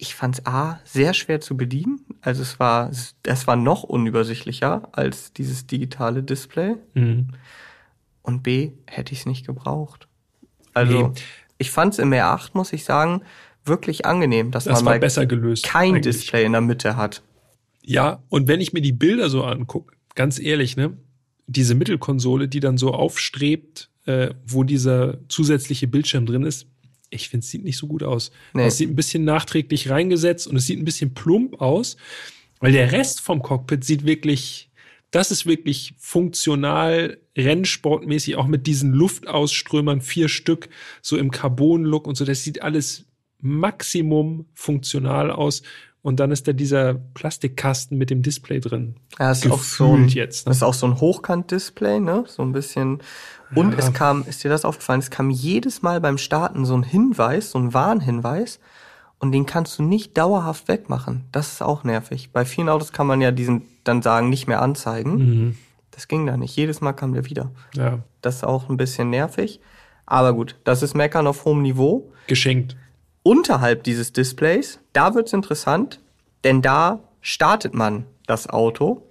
ich fand's A sehr schwer zu bedienen. Also es war, es war noch unübersichtlicher als dieses digitale Display. Mhm. Und B, hätte ich es nicht gebraucht. Also, Nee. ich fand es im R8, muss ich sagen, wirklich angenehm, dass Das man mal besser gelöst. kein eigentlich. Display in der Mitte hat. Ja, und wenn ich mir die Bilder so angucke, ganz ehrlich, ne, diese Mittelkonsole, die dann so aufstrebt, äh, wo dieser zusätzliche Bildschirm drin ist, ich finde, es sieht nicht so gut aus. Nee. Es sieht ein bisschen nachträglich reingesetzt und es sieht ein bisschen plump aus, weil der Rest vom Cockpit sieht wirklich, das ist wirklich funktional, rennsportmäßig, auch mit diesen Luftausströmern, vier Stück, so im Carbon-Look und so. Das sieht alles Maximum funktional aus. Und dann ist da dieser Plastikkasten mit dem Display drin. Ja, ist auch so ein, jetzt, ne? Das ist auch so ein Hochkant-Display, ne? So ein bisschen. Und Ja. es kam, ist dir das aufgefallen? Es kam jedes Mal beim Starten so ein Hinweis, so ein Warnhinweis. Und den kannst du nicht dauerhaft wegmachen. Das ist auch nervig. Bei vielen Autos kann man ja diesen dann sagen, nicht mehr anzeigen. Mhm. Das ging da nicht. Jedes Mal kam der wieder. Ja, Das ist auch ein bisschen nervig. Aber gut, das ist Meckern auf hohem Niveau. geschenkt. Unterhalb dieses Displays, da wird's interessant, denn da startet man das Auto.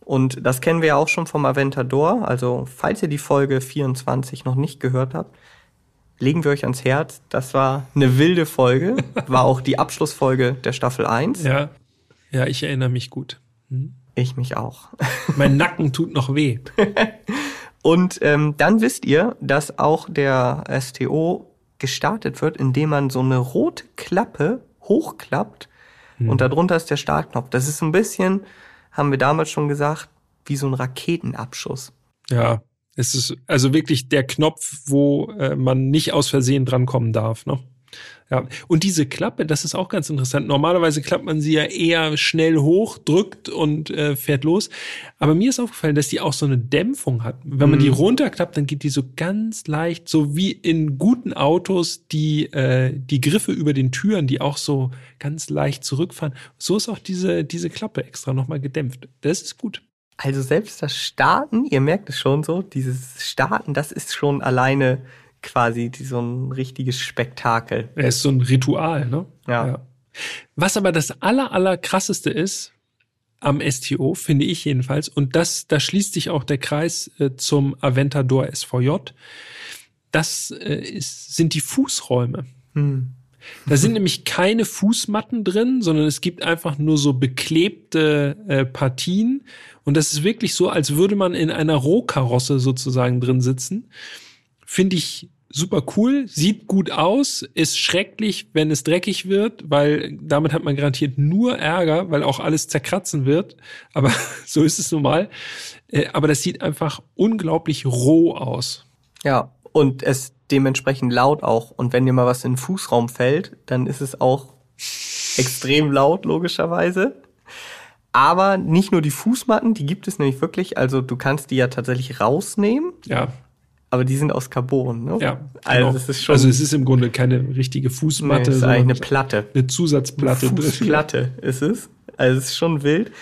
Und das kennen wir ja auch schon vom Aventador. Also, falls ihr die Folge 24 noch nicht gehört habt, legen wir euch ans Herz. Das war eine wilde Folge. War auch die Abschlussfolge der Staffel 1. Ja, ja, ich erinnere mich gut. Mhm. Ich mich auch. Mein Nacken tut noch weh. Und ähm, dann wisst ihr, dass auch der STO gestartet wird, indem man so eine rote Klappe hochklappt und darunter ist der Startknopf. Das ist so ein bisschen, haben wir damals schon gesagt, wie so ein Raketenabschuss. Ja, es ist also wirklich der Knopf, wo äh, man nicht aus Versehen drankommen darf. Ne? Ja, und diese Klappe, das ist auch ganz interessant. Normalerweise klappt man sie ja eher schnell hoch, drückt und äh, fährt los. Aber mir ist aufgefallen, dass die auch so eine Dämpfung hat. Wenn man die runterklappt, dann geht die so ganz leicht, so wie in guten Autos die äh, die Griffe über den Türen, die auch so ganz leicht zurückfahren. So ist auch diese diese Klappe extra nochmal gedämpft. Das ist gut. Also selbst das Starten, ihr merkt es schon so, dieses Starten, das ist schon alleine quasi die, so ein richtiges Spektakel. Er ist so ein Ritual, ne? Ja. Was aber das aller, aller krasseste ist am STO, finde ich jedenfalls, und das, da schließt sich auch der Kreis äh, zum Aventador SVJ, das äh, ist, sind die Fußräume. Hm. Da sind nämlich keine Fußmatten drin, sondern es gibt einfach nur so beklebte äh, Partien. Und das ist wirklich so, als würde man in einer Rohkarosse sozusagen drin sitzen. Finde ich super cool, sieht gut aus, ist schrecklich, wenn es dreckig wird, weil damit hat man garantiert nur Ärger, weil auch alles zerkratzen wird. Aber so ist es nun mal. Äh, aber das sieht einfach unglaublich roh aus. Ja, und es dementsprechend laut auch. Und wenn dir mal was in den Fußraum fällt, dann ist es auch extrem laut, logischerweise. Aber nicht nur die Fußmatten, die gibt es nämlich wirklich. Also du kannst die ja tatsächlich rausnehmen. Ja. Aber die sind aus Carbon, ne? Ja. Also, genau. es ist schon, also es ist im Grunde keine richtige Fußmatte, nee, es ist eigentlich eine Platte. eine Zusatzplatte. Fußplatte ist es. Also es ist schon wild.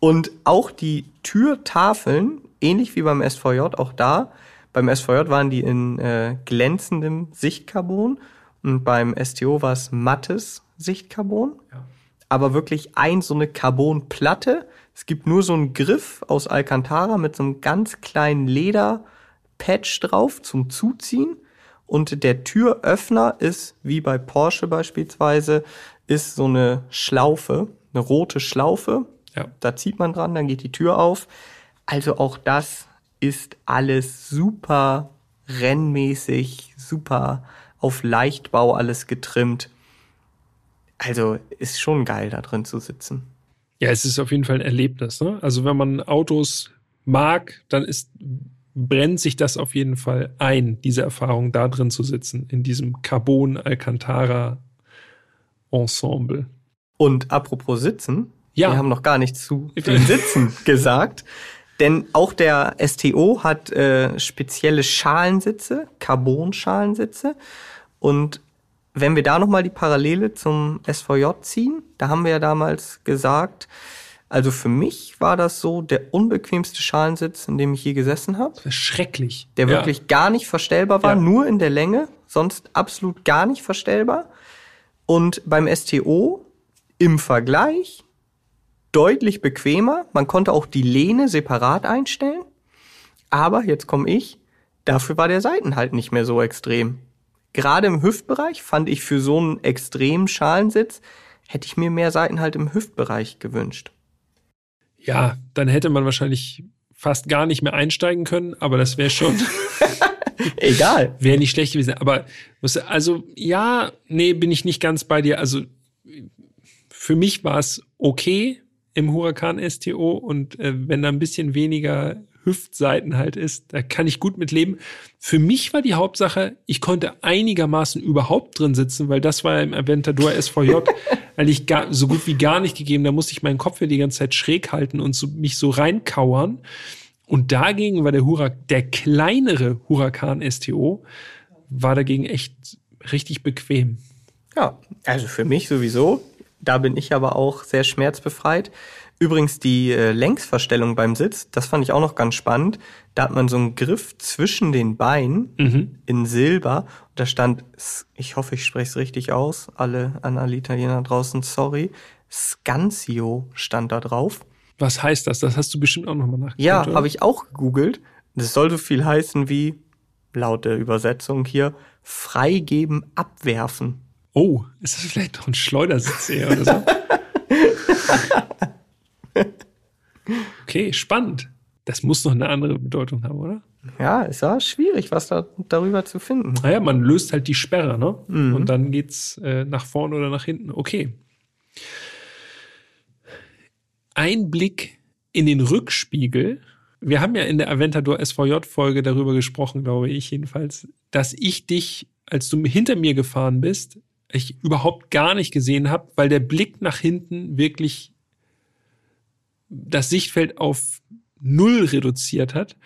Und auch die Türtafeln, ähnlich wie beim SVJ, auch da, beim SVJ waren die in äh, glänzendem Sichtcarbon und beim STO war es mattes Sichtcarbon. Ja. Aber wirklich ein so eine Carbonplatte. Es gibt nur so einen Griff aus Alcantara mit so einem ganz kleinen Lederpatch drauf zum Zuziehen. Und der Türöffner ist, wie bei Porsche beispielsweise, ist so eine Schlaufe, eine rote Schlaufe. Ja. Da zieht man dran, dann geht die Tür auf. Also auch das ist alles super rennmäßig, super auf Leichtbau alles getrimmt. Also ist schon geil, da drin zu sitzen. Ja, es ist auf jeden Fall ein Erlebnis. Ne? Also wenn man Autos mag, dann ist brennt sich das auf jeden Fall ein, diese Erfahrung da drin zu sitzen, in diesem Carbon Alcantara Ensemble. Und apropos Sitzen, ja. wir haben noch gar nichts zu den Sitzen gesagt. Denn auch der STO hat äh, spezielle Schalensitze, Carbon-Schalensitze. Und wenn wir da nochmal die Parallele zum SVJ ziehen, da haben wir ja damals gesagt, also für mich war das so der unbequemste Schalensitz, in dem ich je gesessen habe. Schrecklich. Der ja. wirklich gar nicht verstellbar war, Ja. nur in der Länge, sonst absolut gar nicht verstellbar. Und beim STO im Vergleich deutlich bequemer. Man konnte auch die Lehne separat einstellen. Aber jetzt komme ich, dafür war der Seitenhalt nicht mehr so extrem. Gerade im Hüftbereich fand ich für so einen extremen Schalensitz, hätte ich mir mehr Seitenhalt im Hüftbereich gewünscht. Ja, dann hätte man wahrscheinlich fast gar nicht mehr einsteigen können, aber das wäre schon, Egal. wäre nicht schlecht gewesen. Aber also ja, nee, bin ich nicht ganz bei dir. Also für mich war es okay im Huracan STO und äh, wenn da ein bisschen weniger Hüftseiten halt ist, da kann ich gut mit leben. Für mich war die Hauptsache, ich konnte einigermaßen überhaupt drin sitzen, weil das war im Aventador SVJ eigentlich gar, so gut wie gar nicht gegeben. Da musste ich meinen Kopf ja die ganze Zeit schräg halten und so, mich so reinkauern. Und dagegen war der Hura, der kleinere Huracan STO, war dagegen echt richtig bequem. Ja, also für mich sowieso. Da bin ich aber auch sehr schmerzbefreit. Übrigens die äh, Längsverstellung beim Sitz, das fand ich auch noch ganz spannend. Da hat man so einen Griff zwischen den Beinen Mhm. in Silber. Und da stand, ich hoffe, ich spreche es richtig aus, alle an alle Italiener draußen, sorry, Scanzio stand da drauf. Was heißt das? Das hast du bestimmt auch nochmal nachgeguckt. Ja, habe ich auch gegoogelt. Das soll so viel heißen wie, laut der Übersetzung hier, freigeben, abwerfen. Oh, ist das vielleicht noch ein Schleudersitz eher oder so? okay, spannend. Das muss noch eine andere Bedeutung haben, oder? Ja, ist ja schwierig, was da darüber zu finden. Naja, man löst halt die Sperre, ne? Und dann geht's äh, nach vorne oder nach hinten. Okay. Ein Blick in den Rückspiegel. Wir haben ja in der Aventador SVJ-Folge darüber gesprochen, glaube ich jedenfalls, dass ich dich, als du hinter mir gefahren bist, ich überhaupt gar nicht gesehen habe, weil der Blick nach hinten wirklich das Sichtfeld auf null reduziert hat.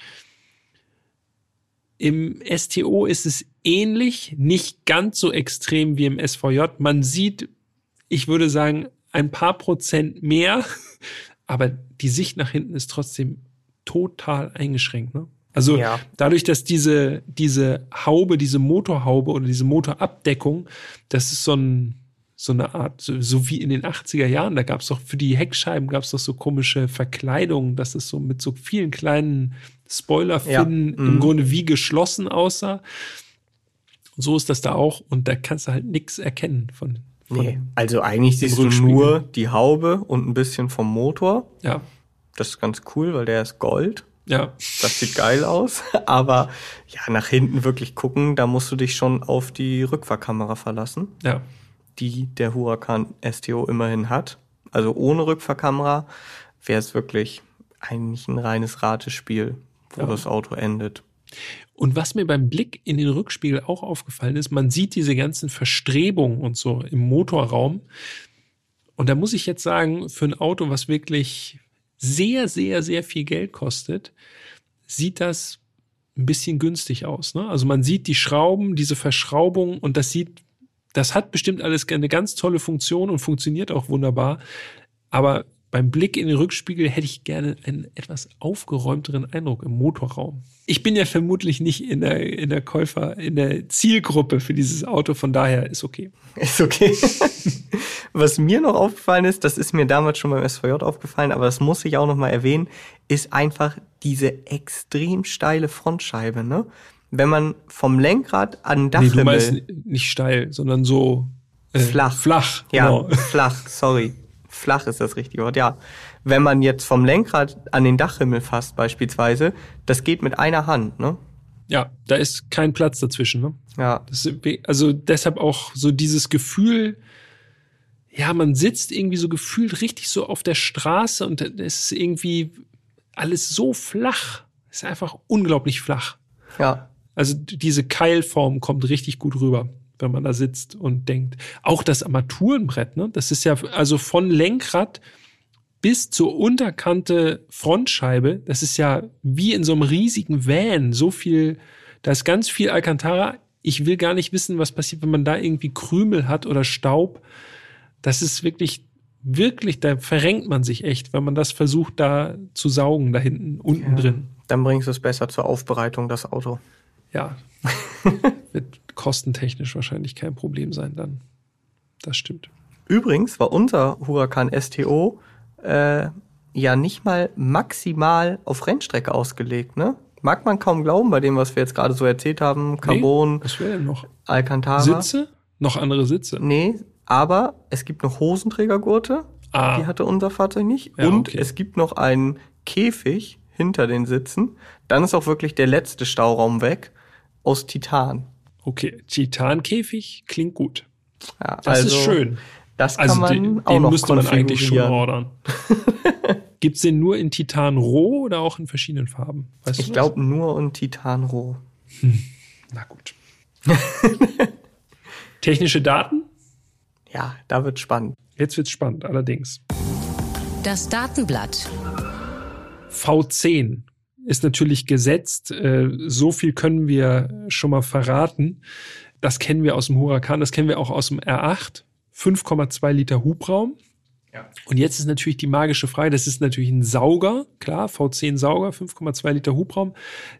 Im STO ist es ähnlich, nicht ganz so extrem wie im SVJ. Man sieht, ich würde sagen, ein paar Prozent mehr, aber die Sicht nach hinten ist trotzdem total eingeschränkt. Ne? Also Ja. dadurch, dass diese, diese Haube, diese Motorhaube oder diese Motorabdeckung, das ist so ein so eine Art, so, so wie in den 80er Jahren, da gab es doch für die Heckscheiben gab es doch so komische Verkleidungen, dass es so mit so vielen kleinen Spoilerfinnen Ja, im mhm. Grunde wie geschlossen aussah. Und so ist das da auch. Und da kannst du halt nichts erkennen von. von Nee, also eigentlich siehst du nur die Haube und ein bisschen vom Motor. Ja, Das ist ganz cool, weil der ist Gold. ja, Das sieht geil aus. Aber ja, nach hinten wirklich gucken, da musst du dich schon auf die Rückfahrkamera verlassen, ja. Die der Huracan STO immerhin hat. Also ohne Rückfahrkamera wäre es wirklich eigentlich ein reines Ratespiel, wo Ja. das Auto endet. Und was mir beim Blick in den Rückspiegel auch aufgefallen ist, man sieht diese ganzen Verstrebungen und so im Motorraum. Und da muss ich jetzt sagen, für ein Auto, was wirklich sehr, sehr, sehr viel Geld kostet, sieht das ein bisschen günstig aus. Ne? Also man sieht die Schrauben, diese Verschraubung und das sieht, das hat bestimmt alles eine ganz tolle Funktion und funktioniert auch wunderbar. Aber beim Blick in den Rückspiegel hätte ich gerne einen etwas aufgeräumteren Eindruck im Motorraum. Ich bin ja vermutlich nicht in der, in der Käufer, in der Zielgruppe für dieses Auto, von daher ist okay. Ist okay. Was mir noch aufgefallen ist, das ist mir damals schon beim SVJ aufgefallen, aber das muss ich auch noch mal erwähnen, ist einfach diese extrem steile Frontscheibe, ne? Wenn man vom Lenkrad an den Nee, du Dachhimmel meinst nicht steil, sondern so äh, Flach. Flach, Ja, genau. flach, sorry. Flach ist das richtige Wort, ja. Wenn man jetzt vom Lenkrad an den Dachhimmel fasst beispielsweise, das geht mit einer Hand, ne? Ja, da ist kein Platz dazwischen. Ne? Ja, Das also deshalb auch so dieses Gefühl, ja, man sitzt irgendwie so gefühlt richtig so auf der Straße und es ist irgendwie alles so flach. Es ist einfach unglaublich flach. ja, Also diese Keilform kommt richtig gut rüber, wenn man da sitzt und denkt. Auch das Armaturenbrett, ne? Das ist ja also von Lenkrad bis zur Unterkante Frontscheibe. Das ist ja wie in so einem riesigen Van. So viel, da ist ganz viel Alcantara. Ich will gar nicht wissen, was passiert, wenn man da irgendwie Krümel hat oder Staub. Das ist wirklich, wirklich, da verrenkt man sich echt, wenn man das versucht, da zu saugen, da hinten, unten drin. dann bringst du es besser zur Aufbereitung, das Auto. Ja. Wird kostentechnisch wahrscheinlich kein Problem sein dann. Das stimmt. Übrigens war unser Huracan STO äh, ja nicht mal maximal auf Rennstrecke ausgelegt, ne? Mag man kaum glauben bei dem, was wir jetzt gerade so erzählt haben. Carbon, Nee, was denn noch? Alcantara. Sitze? Noch andere Sitze. Nee, aber es gibt noch Hosenträgergurte. Ah. Die hatte unser Fahrzeug nicht. Ja, Und okay. es gibt noch einen Käfig hinter den Sitzen. Dann ist auch wirklich der letzte Stauraum weg aus Titan. Okay, Titankäfig klingt gut. Ja, Das ist schön. Das kann Also man den, auch den noch müsste man eigentlich schon ordern. Gibt's den nur in Titan roh oder auch in verschiedenen Farben? Weißt Ich glaube nur in Titan roh. Na gut. Technische Daten? Ja, da wird spannend. Jetzt wird's spannend, allerdings. Das Datenblatt. V10 ist natürlich gesetzt. Äh, So viel können wir schon mal verraten. Das kennen wir aus dem Huracan, das kennen wir auch aus dem R8. 5,2 Liter Hubraum. Und jetzt ist natürlich die magische Frage, das ist natürlich ein Sauger, klar, V10 Sauger, 5,2 Liter Hubraum.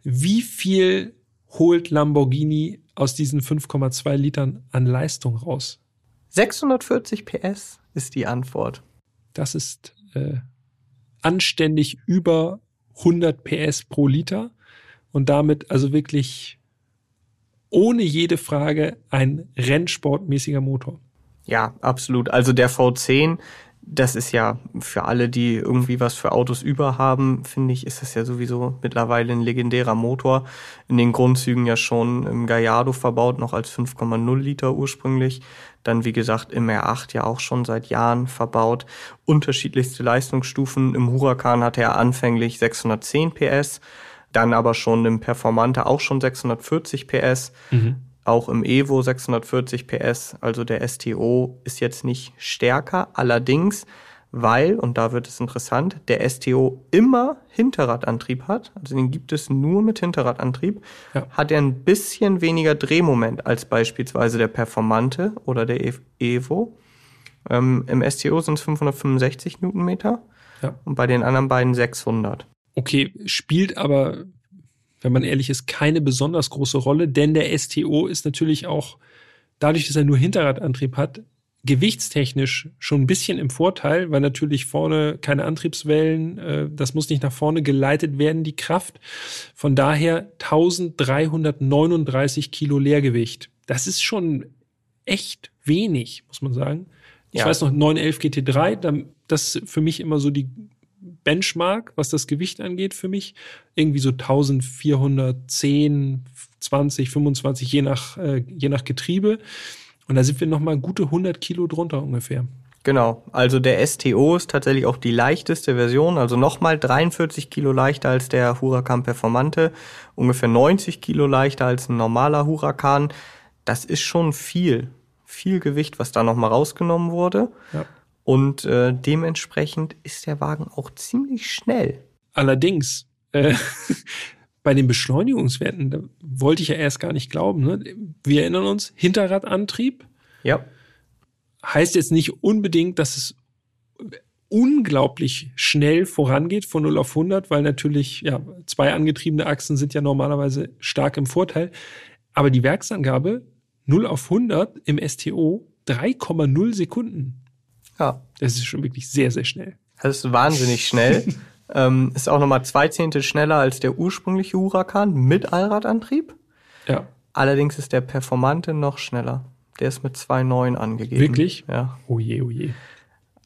Wie viel holt Lamborghini aus diesen 5,2 Litern an Leistung raus? 640 PS ist die Antwort. Das ist äh, anständig über 100 PS pro Liter und damit also wirklich ohne jede Frage ein rennsportmäßiger Motor. Ja, absolut. Also der V10, das ist ja für alle, die irgendwie was für Autos über haben, finde ich, ist das ja sowieso mittlerweile ein legendärer Motor. In den Grundzügen ja schon im Gallardo verbaut, noch als 5,0 Liter ursprünglich. Dann, wie gesagt, im R8 ja auch schon seit Jahren verbaut. Unterschiedlichste Leistungsstufen. Im Huracan hatte er anfänglich 610 PS, dann aber schon im Performante auch schon 640 PS auch im Evo 640 PS, also der STO ist jetzt nicht stärker, allerdings, weil, und da wird es interessant, der STO immer Hinterradantrieb hat, also den gibt es nur mit Hinterradantrieb, Ja. hat er ein bisschen weniger Drehmoment als beispielsweise der Performante oder der E- Evo. Ähm, Im STO sind es 565 Newtonmeter Ja. und bei den anderen beiden 600. Okay, spielt aber, wenn man ehrlich ist, keine besonders große Rolle, denn der STO ist natürlich auch, dadurch, dass er nur Hinterradantrieb hat, gewichtstechnisch schon ein bisschen im Vorteil, weil natürlich vorne keine Antriebswellen, äh, das muss nicht nach vorne geleitet werden, die Kraft. Von daher 1339 Kilo Leergewicht. Das ist schon echt wenig, muss man sagen. Ich Ja. weiß noch, 911 GT3, dann- das ist für mich immer so die Benchmark, was das Gewicht angeht für mich. Irgendwie so 1410, 20, 25, je nach, äh, je nach Getriebe. Und da sind wir noch mal gute 100 Kilo drunter ungefähr. Genau, also der STO ist tatsächlich auch die leichteste Version, also nochmal 43 Kilo leichter als der Huracan Performante, ungefähr 90 Kilo leichter als ein normaler Huracan. Das ist schon viel, viel Gewicht, was da nochmal rausgenommen wurde. Ja. Und äh, dementsprechend ist der Wagen auch ziemlich schnell. Allerdings, äh, bei den Beschleunigungswerten, da wollte ich ja erst gar nicht glauben. Ne? Wir erinnern uns, Hinterradantrieb Ja. heißt jetzt nicht unbedingt, dass es unglaublich schnell vorangeht von 0 auf 100, weil natürlich, ja, zwei angetriebene Achsen sind ja normalerweise stark im Vorteil. Aber die Werksangabe 0 auf 100 im STO 3,0 Sekunden. Ja, Das ist schon wirklich sehr, sehr schnell. das ist wahnsinnig schnell. ähm, ist auch nochmal zwei Zehntel schneller als der ursprüngliche Huracan mit Allradantrieb. Ja, Allerdings ist der Performante noch schneller. Der ist mit 2,9 angegeben. Wirklich? Ja. oh je, oh je.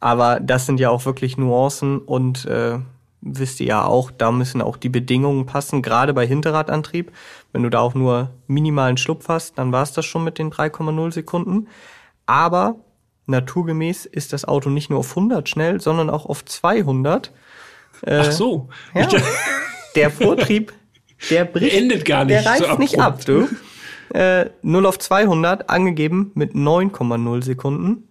Aber das sind ja auch wirklich Nuancen und äh, wisst ihr ja auch, da müssen auch die Bedingungen passen, gerade bei Hinterradantrieb. Wenn du da auch nur minimalen Schlupf hast, dann war es das schon mit den 3,0 Sekunden. Aber naturgemäß ist das Auto nicht nur auf 100 schnell, sondern auch auf 200. Ach so. Ja. Der Vortrieb, der bricht, Der endet gar nicht der reißt so nicht ab, du. Äh, 0 auf 200 angegeben mit 9,0 Sekunden.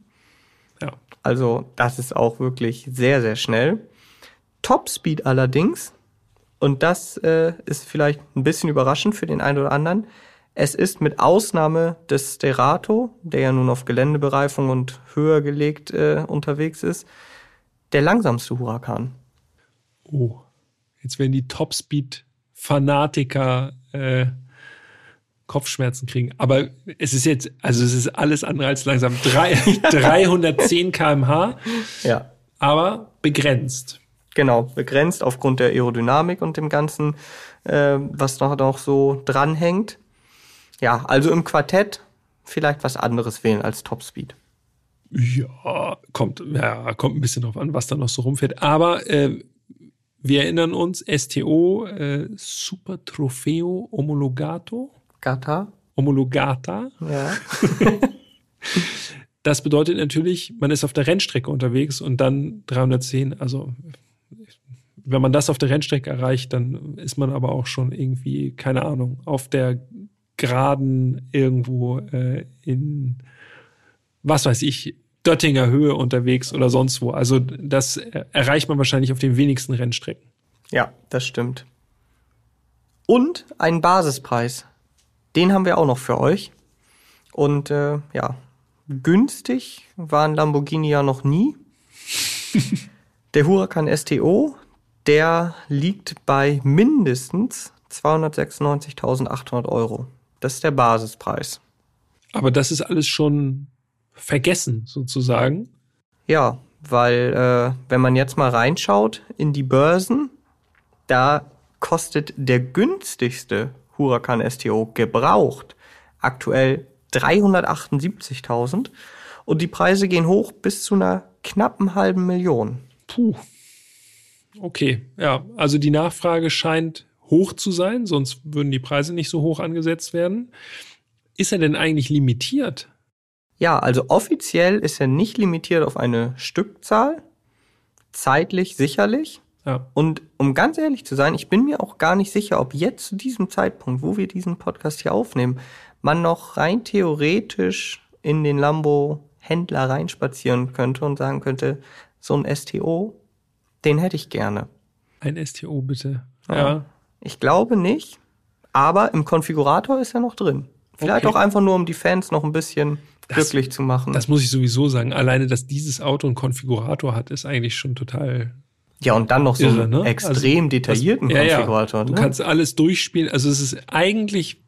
Ja. Also das ist auch wirklich sehr, sehr schnell. Topspeed allerdings, und das äh, ist vielleicht ein bisschen überraschend für den einen oder anderen, es ist mit Ausnahme des Sterato, der ja nun auf Geländebereifung und höher gelegt äh, unterwegs ist, der langsamste Huracan. Oh, jetzt werden die Topspeed-Fanatiker äh, Kopfschmerzen kriegen. Aber es ist jetzt, also es ist alles andere als langsam. Drei, 310 km/h, Ja. aber begrenzt. Genau, begrenzt aufgrund der Aerodynamik und dem Ganzen, äh, was noch, noch so dranhängt. Ja, also im Quartett vielleicht was anderes wählen als Topspeed. Ja, kommt, ja, kommt ein bisschen drauf an, was da noch so rumfährt. Aber äh, wir erinnern uns, STO, äh, Super Trofeo Homologato, Gata? Homologata. Ja. Das bedeutet natürlich, man ist auf der Rennstrecke unterwegs und dann 310. Also wenn man das auf der Rennstrecke erreicht, dann ist man aber auch schon irgendwie, keine Ahnung, auf der Geraden irgendwo äh, in, was weiß ich, Döttinger Höhe unterwegs oder sonst wo. Also das erreicht man wahrscheinlich auf den wenigsten Rennstrecken. Ja, das stimmt. Und einen Basispreis. Den haben wir auch noch für euch. Und äh, ja, günstig war ein Lamborghini ja noch nie. der Huracan STO, der liegt bei mindestens 296.800 Euro. Das ist der Basispreis. Aber das ist alles schon vergessen, sozusagen. Ja, weil äh, wenn man jetzt mal reinschaut in die Börsen, da kostet der günstigste Huracan STO gebraucht aktuell 378.000 und die Preise gehen hoch bis zu einer knappen halben Million. Puh. Okay, ja, also die Nachfrage scheint hoch zu sein, sonst würden die Preise nicht so hoch angesetzt werden. Ist er denn eigentlich limitiert? Ja, also offiziell ist er nicht limitiert auf eine Stückzahl, zeitlich sicherlich. Ja, Und um ganz ehrlich zu sein, ich bin mir auch gar nicht sicher, ob jetzt zu diesem Zeitpunkt, wo wir diesen Podcast hier aufnehmen, man noch rein theoretisch in den Lambo-Händler reinspazieren könnte und sagen könnte, so ein STO, den hätte ich gerne. ein STO bitte. Ja. Ja, Ich glaube nicht, aber im Konfigurator ist er noch drin. Vielleicht Okay. auch einfach nur, um die Fans noch ein bisschen Das- glücklich zu machen. das muss ich sowieso sagen. Alleine, dass dieses Auto einen Konfigurator hat, ist eigentlich schon total ja, und dann noch so irre, einen ne? extrem Also, detaillierten das- ja, ja. Konfigurator. Du ne? kannst alles durchspielen. Also es ist eigentlich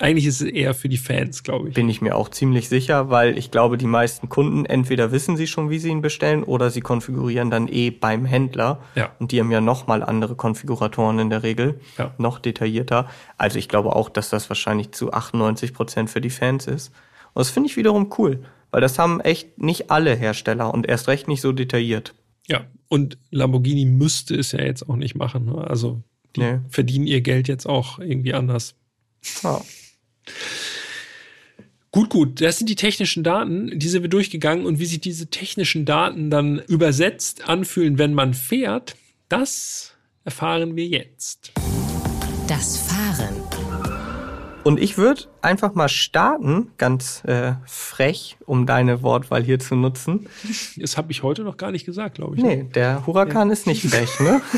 eigentlich ist es eher für die Fans, glaube ich. Bin ich mir auch ziemlich sicher, weil ich glaube, die meisten Kunden entweder wissen sie schon, wie sie ihn bestellen, oder sie konfigurieren dann eh beim Händler. Ja. Und die haben ja nochmal andere Konfiguratoren in der Regel, Ja. noch detaillierter. Also ich glaube auch, dass das wahrscheinlich zu 98 Prozent für die Fans ist. Und das finde ich wiederum cool, weil das haben echt nicht alle Hersteller und erst recht nicht so detailliert. Ja, und Lamborghini müsste es ja jetzt auch nicht machen. Ne? Also die Nee. verdienen ihr Geld jetzt auch irgendwie anders. Ja. Gut, gut, das sind die technischen Daten, die sind wir durchgegangen und wie sich diese technischen Daten dann übersetzt anfühlen, wenn man fährt, das erfahren wir jetzt. Das Fahren. Und ich würde einfach mal starten, ganz äh, frech, um deine Wortwahl hier zu nutzen. Das habe ich heute noch gar nicht gesagt, glaube ich. ne? Nee, der Huracan ist nicht frech, ne?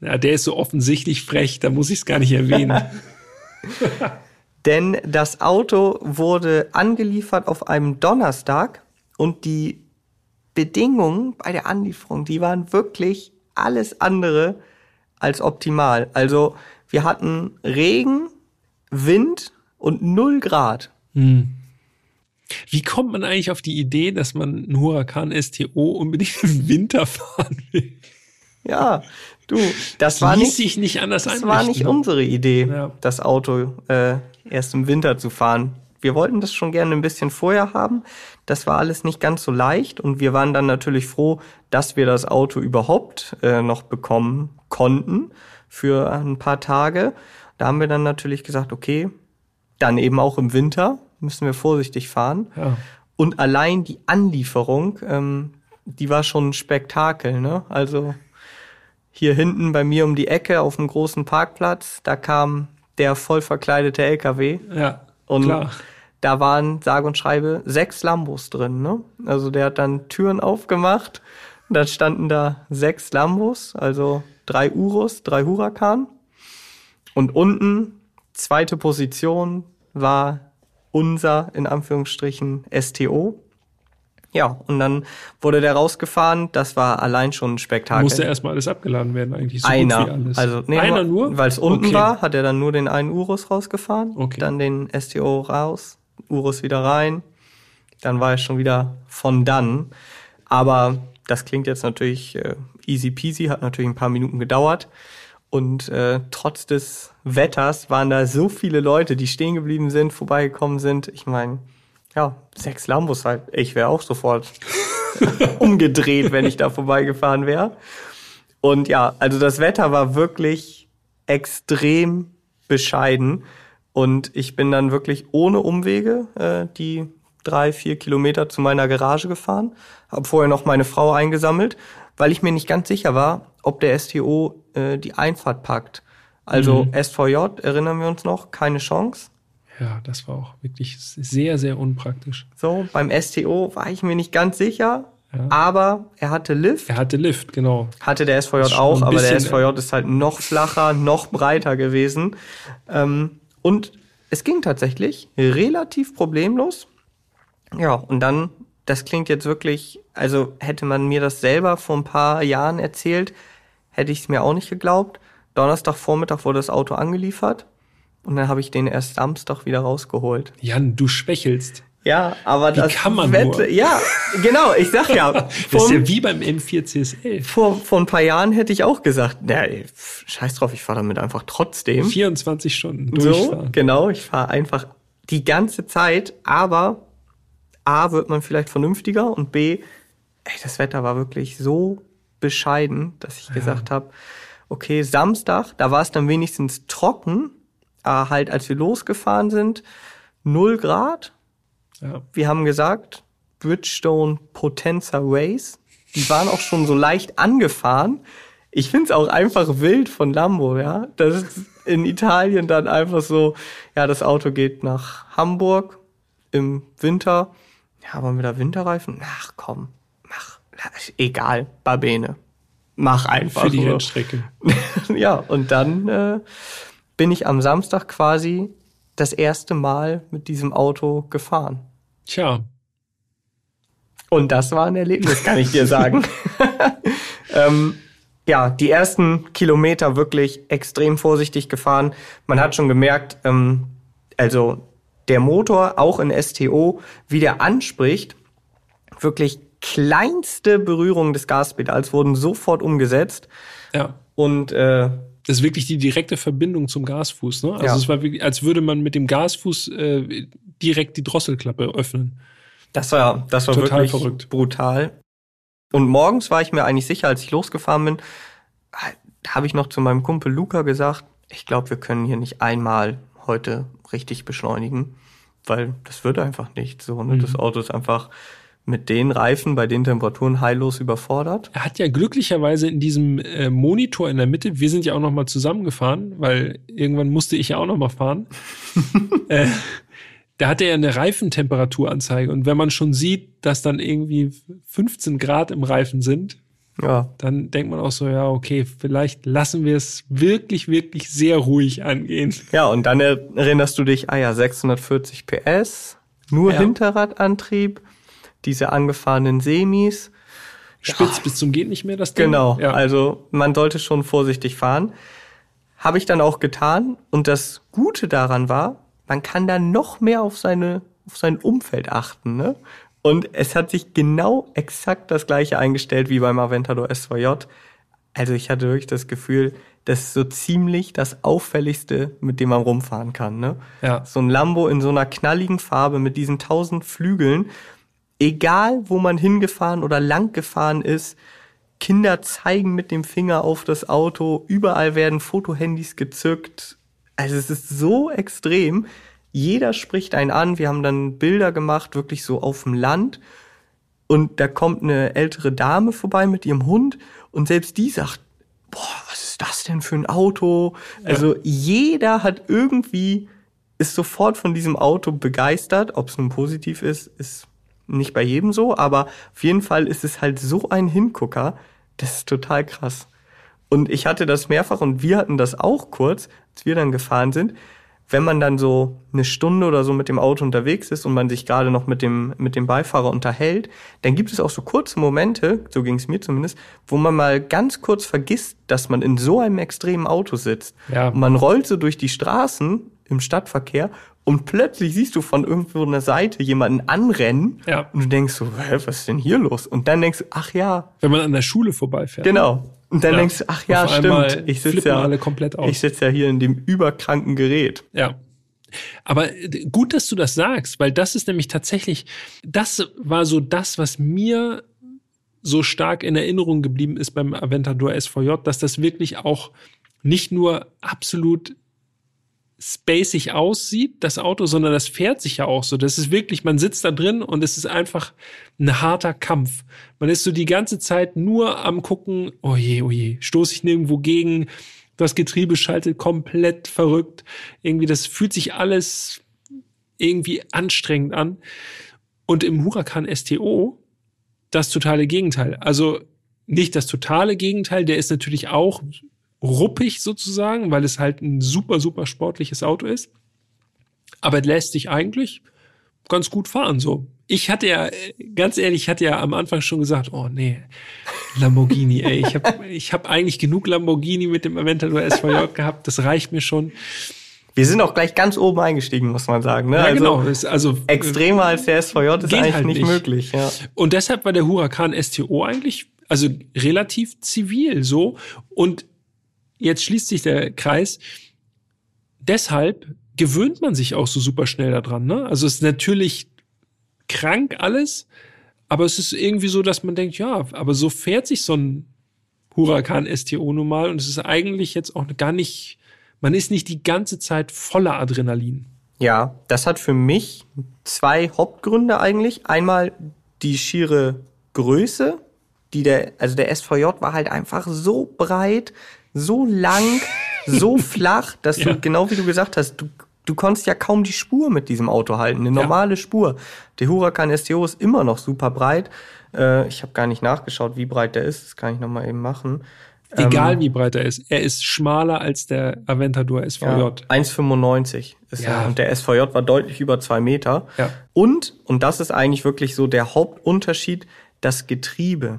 Ja, der ist so offensichtlich frech, da muss ich es gar nicht erwähnen. Denn das Auto wurde angeliefert auf einem Donnerstag und die Bedingungen bei der Anlieferung, die waren wirklich alles andere als optimal. Also wir hatten Regen, Wind und null Grad. Wie kommt man eigentlich auf die Idee, dass man einen Huracan STO unbedingt im Winter fahren will? Ja, du, das Das war ließ nicht, sich nicht anders das war nicht unsere Idee, Ja. das Auto äh, erst im Winter zu fahren. Wir wollten das schon gerne ein bisschen vorher haben. Das war alles nicht ganz so leicht und wir waren dann natürlich froh, dass wir das Auto überhaupt äh, noch bekommen konnten für ein paar Tage. Da haben wir dann natürlich gesagt, okay, dann eben auch im Winter müssen wir vorsichtig fahren. Ja. Und allein die Anlieferung, ähm, die war schon ein Spektakel, ne? Also hier hinten bei mir um die Ecke auf dem großen Parkplatz, da kam der voll verkleidete LKW Ja, und klar. da waren sage und schreibe sechs Lambos drin, ne? Also der hat dann Türen aufgemacht, und dann standen da sechs Lambos, also drei Urus, drei Huracan und unten zweite Position war unser in Anführungsstrichen STO. Ja, und dann wurde der rausgefahren. Das war allein schon ein Spektakel. Musste erstmal alles abgeladen werden, eigentlich. So Einer. Also, nee, Einer nur? Weil es unten Okay. war, hat er dann nur den einen Urus rausgefahren, Okay. dann den STO raus, Urus wieder rein. Dann war er schon wieder von dann. Aber das klingt jetzt natürlich äh, easy peasy, hat natürlich ein paar Minuten gedauert. Und äh, trotz des Wetters waren da so viele Leute, die stehen geblieben sind, vorbeigekommen sind. Ich meine, ja, sechs Lambos halt. Ich wäre auch sofort umgedreht, wenn ich da vorbeigefahren wäre. Und ja, also das Wetter war wirklich extrem bescheiden. Und ich bin dann wirklich ohne Umwege äh, die drei, vier Kilometer zu meiner Garage gefahren. Habe vorher noch meine Frau eingesammelt, weil ich mir nicht ganz sicher war, ob der STO äh, die Einfahrt packt. Also SVJ, erinnern wir uns noch, keine Chance. Ja, das war auch wirklich sehr, sehr unpraktisch. So, beim STO war ich mir nicht ganz sicher, Ja. aber er hatte Lift. Er hatte Lift, genau. Hatte der SVJ auch, aber der SVJ ist halt noch flacher, noch breiter gewesen. Ähm, und es ging tatsächlich relativ problemlos. Ja, und dann, das klingt jetzt wirklich, also hätte man mir das selber vor ein paar Jahren erzählt, hätte ich es mir auch nicht geglaubt. Donnerstagvormittag wurde das Auto angeliefert und dann habe ich den erst Samstag wieder rausgeholt. Jan, du schwächelst. Ja, aber das kann man Wette, nur? ja, genau, ich sag ja, Das ist ja wie beim M4 CSL. vor, vor ein paar Jahren hätte ich auch gesagt, na, ey, scheiß drauf, ich fahre damit einfach trotzdem. 24 Stunden So, durchfahren. genau, ich fahre einfach die ganze Zeit, aber A, wird man vielleicht vernünftiger und B, ey, das Wetter war wirklich so bescheiden, dass ich gesagt habe, okay, Samstag, da war es dann wenigstens trocken, aber halt als wir losgefahren sind, null Grad, Ja. wir haben gesagt, Bridgestone Potenza Race. Die waren auch schon so leicht angefahren. Ich find's auch einfach wild von Lambo, ja. Das ist in Italien dann einfach so, ja, das Auto geht nach Hamburg im Winter. Ja, wollen wir da Winterreifen? Ach komm, mach, egal, Babene. Mach einfach. Für die. Rennstrecke. ja, und dann äh, bin ich am Samstag quasi das erste Mal mit diesem Auto gefahren. Tja, Und das war ein Erlebnis, kann ich dir sagen. ähm, ja, die ersten Kilometer wirklich extrem vorsichtig gefahren. Man hat schon gemerkt, ähm, Also der Motor auch in STO, wie der anspricht, wirklich kleinste Berührungen des Gaspedals wurden sofort umgesetzt. Ja. Und äh, Das ist wirklich die direkte Verbindung zum Gasfuß. Ne? Also Ja. es war wirklich, als würde man mit dem Gasfuß äh, direkt die Drosselklappe öffnen. das war, das war Total wirklich verrückt. brutal. Und morgens war ich mir eigentlich sicher, als ich losgefahren bin, habe ich noch zu meinem Kumpel Luca gesagt, ich glaube, wir können hier nicht einmal heute richtig beschleunigen, weil das wird einfach nicht so. Ne? Mhm. Das Auto ist einfach mit den Reifen bei den Temperaturen heillos überfordert. Er hat ja glücklicherweise in diesem äh, Monitor in der Mitte, wir sind ja auch noch mal zusammengefahren, weil irgendwann musste ich ja auch noch mal fahren. äh, da hat er ja eine Reifentemperaturanzeige und wenn man schon sieht, dass dann irgendwie 15 Grad im Reifen sind, Ja, dann denkt man auch so, ja, okay, vielleicht lassen wir es wirklich, wirklich sehr ruhig angehen. Ja, und dann erinnerst du dich, ah ja, 640 PS, nur Ja. Hinterradantrieb, diese angefahrenen Semis. Spitz bis zum geht nicht mehr das Ding. Genau, Ja. also man sollte schon vorsichtig fahren. Habe ich dann auch getan. Und das Gute daran war, man kann dann noch mehr auf seine, auf sein Umfeld achten, ne? Und es hat sich genau exakt das gleiche eingestellt wie beim Aventador SVJ. Also ich hatte wirklich das Gefühl, das ist so ziemlich das auffälligste, mit dem man rumfahren kann, ne? Ja. So ein Lambo in so einer knalligen Farbe mit diesen tausend Flügeln. Egal, wo man hingefahren oder lang gefahren ist, Kinder zeigen mit dem Finger auf das Auto, überall werden Fotohandys gezückt. Also es ist so extrem. Jeder spricht einen an. Wir haben dann Bilder gemacht, wirklich so auf dem Land. Und da kommt eine ältere Dame vorbei mit ihrem Hund und selbst die sagt, boah, was ist das denn für ein Auto? Also jeder hat irgendwie, ist sofort von diesem Auto begeistert. Ob es nun positiv ist, ist nicht bei jedem so, aber auf jeden Fall ist es halt so ein Hingucker. Das ist total krass. Und ich hatte das mehrfach und wir hatten das auch kurz, als wir dann gefahren sind. Wenn man dann so eine Stunde oder so mit dem Auto unterwegs ist und man sich gerade noch mit dem, mit dem Beifahrer unterhält, dann gibt es auch so kurze Momente, so ging es mir zumindest, wo man mal ganz kurz vergisst, dass man in so einem extremen Auto sitzt. Ja. Und man rollt so durch die Straßen im Stadtverkehr und plötzlich siehst du von irgendwo einer Seite jemanden anrennen Ja. und du denkst so, hä, was ist denn hier los? Und dann denkst du, ach ja, Wenn man an der Schule vorbeifährt. Genau. Und dann Ja. denkst du, ach ja, Auf stimmt. Ich sitze flippen ja, alle komplett aus. ich sitze ja hier in dem überkranken Gerät. Ja. Aber äh, gut, dass du das sagst, weil das ist nämlich tatsächlich, das war so das, was mir so stark in Erinnerung geblieben ist beim Aventador SVJ, dass das wirklich auch nicht nur absolut spacig aussieht, das Auto, sondern das fährt sich ja auch so. Das ist wirklich, man sitzt da drin und es ist einfach ein harter Kampf. Man ist so die ganze Zeit nur am gucken, oh je, oh je, stoße ich nirgendwo gegen, das Getriebe schaltet komplett verrückt. Irgendwie, das fühlt sich alles irgendwie anstrengend an. Und im Huracan STO das totale Gegenteil. Also nicht das totale Gegenteil, der ist natürlich auch ruppig sozusagen, weil es halt ein super, super sportliches Auto ist. Aber es lässt sich eigentlich ganz gut fahren so. Ich hatte ja, ganz ehrlich, ich hatte ja am Anfang schon gesagt, oh nee, Lamborghini, ey, ich habe ich hab eigentlich genug Lamborghini mit dem Aventador SVJ gehabt, das reicht mir schon. Wir sind auch gleich ganz oben eingestiegen, muss man sagen. Ne? Ja, also genau, ist also extremer als der SVJ ist eigentlich halt nicht, nicht. möglich. Ja. Und deshalb war der Huracan STO eigentlich, also relativ zivil so. Und jetzt schließt sich der Kreis. Deshalb gewöhnt man sich auch so super schnell daran. Ne? Also es ist natürlich krank alles, aber es ist irgendwie so, dass man denkt, ja, aber so fährt sich so ein Huracan STO nun mal und es ist eigentlich jetzt auch gar nicht, man ist nicht die ganze Zeit voller Adrenalin. ja, das hat für mich zwei Hauptgründe eigentlich. Einmal die schiere Größe, die der, also der SVJ war halt einfach so breit, so lang, so flach, dass Ja. du, genau wie du gesagt hast, du, du konntest ja kaum die Spur mit diesem Auto halten, eine normale Spur. Der Huracan STO ist immer noch super breit. Äh, ich habe gar nicht nachgeschaut, wie breit der ist. Das kann ich noch mal eben machen. Egal Ähm, wie breit er ist, er ist schmaler als der Aventador SVJ. Ja, 1,95 ist Ja. er. Und der SVJ war deutlich über zwei Meter. Ja. Und, und das ist eigentlich wirklich so der Hauptunterschied, das Getriebe.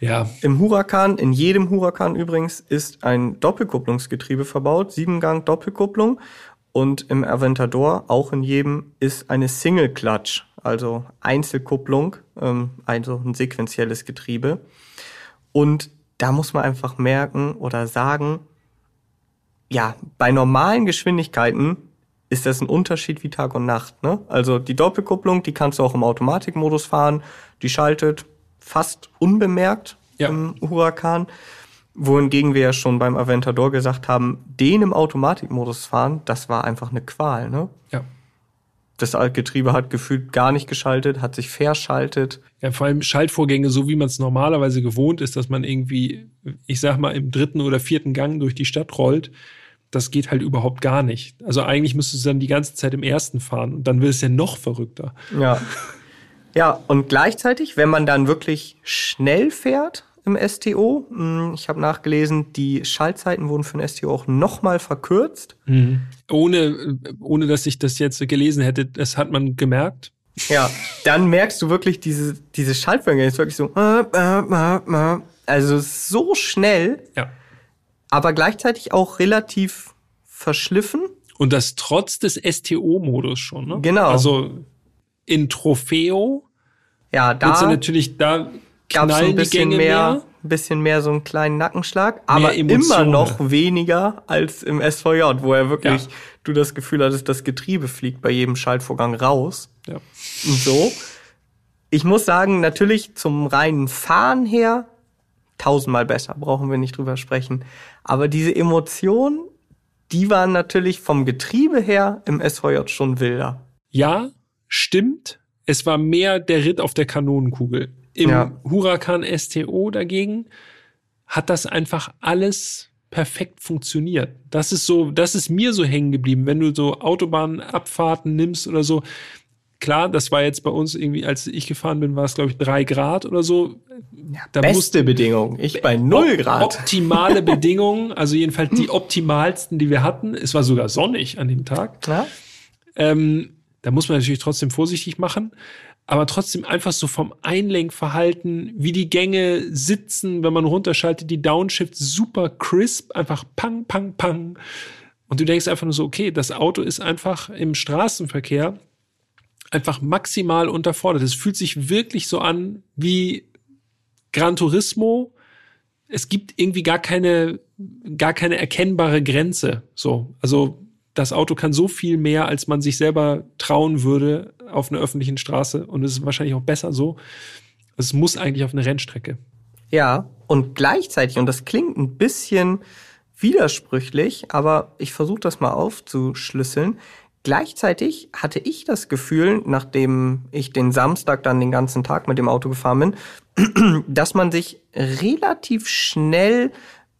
Ja, Im Huracan, in jedem Huracan übrigens, ist ein Doppelkupplungsgetriebe verbaut, Siebengang Doppelkupplung. Und im Aventador, auch in jedem, ist eine Single Clutch, also Einzelkupplung, ähm, also ein sequenzielles Getriebe. Und da muss man einfach merken oder sagen, ja, bei normalen Geschwindigkeiten ist das ein Unterschied wie Tag und Nacht. Ne? Also die Doppelkupplung, die kannst du auch im Automatikmodus fahren, die schaltet fast unbemerkt ja. im Huracan. Wohingegen wir ja schon beim Aventador gesagt haben, den im Automatikmodus fahren, das war einfach eine Qual. Ne? Ja. Das Getriebe hat gefühlt gar nicht geschaltet, hat sich verschaltet. Ja, vor allem Schaltvorgänge, so wie man es normalerweise gewohnt ist, dass man irgendwie, ich sag mal, im dritten oder vierten Gang durch die Stadt rollt das geht halt überhaupt gar nicht. Also eigentlich müsstest du dann die ganze Zeit im ersten fahren und dann wird es ja noch verrückter. Ja. Ja, und gleichzeitig, wenn man dann wirklich schnell fährt im STO, hm, ich habe nachgelesen, die Schaltzeiten wurden für den STO auch nochmal verkürzt. Mhm. Ohne, ohne dass ich das jetzt gelesen hätte, das hat man gemerkt. Ja, dann merkst du wirklich diese, diese Schaltvorgänge, ist wirklich so, äh, äh, äh, also so schnell. Ja aber gleichzeitig auch relativ verschliffen. Und das trotz des STO-Modus schon, ne? Genau. Also in Trofeo. Ja, da. Willst du natürlich, da gab's ein bisschen mehr, mehr, ein bisschen mehr so einen kleinen Nackenschlag, aber immer noch weniger als im SVJ, wo er wirklich, ja. du das Gefühl hattest, das Getriebe fliegt bei jedem Schaltvorgang raus. Ja. Und so. Ich muss sagen, natürlich zum reinen Fahren her tausendmal besser, brauchen wir nicht drüber sprechen. Aber diese Emotionen, die waren natürlich vom Getriebe her im SVJ schon wilder. Ja, stimmt. Es war mehr der Ritt auf der Kanonenkugel. Im ja. Huracan STO dagegen hat das einfach alles perfekt funktioniert. Das ist so, das ist mir so hängen geblieben, wenn du so Autobahnabfahrten nimmst oder so klar, das war jetzt bei uns irgendwie, als ich gefahren bin, war es, glaube ich, drei Grad oder so. Ja, da beste Bedingungen. Ich bei null Grad. Optimale Bedingungen, also jedenfalls die optimalsten, die wir hatten. Es war sogar sonnig an dem Tag. Ja. Ähm, da muss man natürlich trotzdem vorsichtig machen. Aber trotzdem einfach so vom Einlenkverhalten, wie die Gänge sitzen, wenn man runterschaltet, die Downshift super crisp, einfach pang, pang, pang. Und du denkst einfach nur so, okay, das Auto ist einfach im Straßenverkehr einfach maximal unterfordert. Es fühlt sich wirklich so an wie Gran Turismo. Es gibt irgendwie gar keine, gar keine erkennbare Grenze. So, also das Auto kann so viel mehr, als man sich selber trauen würde auf einer öffentlichen Straße. Und es ist wahrscheinlich auch besser so. Es muss eigentlich auf eine Rennstrecke. Ja, und gleichzeitig, und das klingt ein bisschen widersprüchlich, aber ich versuche das mal aufzuschlüsseln. Gleichzeitig hatte ich das Gefühl, nachdem ich den Samstag dann den ganzen Tag mit dem Auto gefahren bin, dass man sich relativ schnell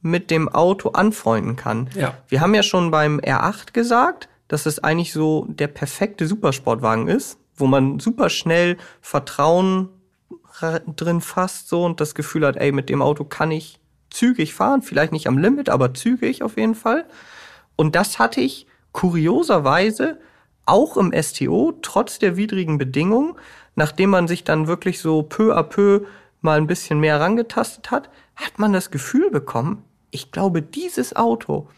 mit dem Auto anfreunden kann. Ja. Wir haben ja schon beim R8 gesagt, dass es eigentlich so der perfekte Supersportwagen ist, wo man super schnell Vertrauen drin fasst so und das Gefühl hat, ey, mit dem Auto kann ich zügig fahren, vielleicht nicht am Limit, aber zügig auf jeden Fall. Und das hatte ich kurioserweise auch im STO, trotz der widrigen Bedingungen, nachdem man sich dann wirklich so peu à peu mal ein bisschen mehr rangetastet hat, hat man das Gefühl bekommen, ich glaube, dieses Auto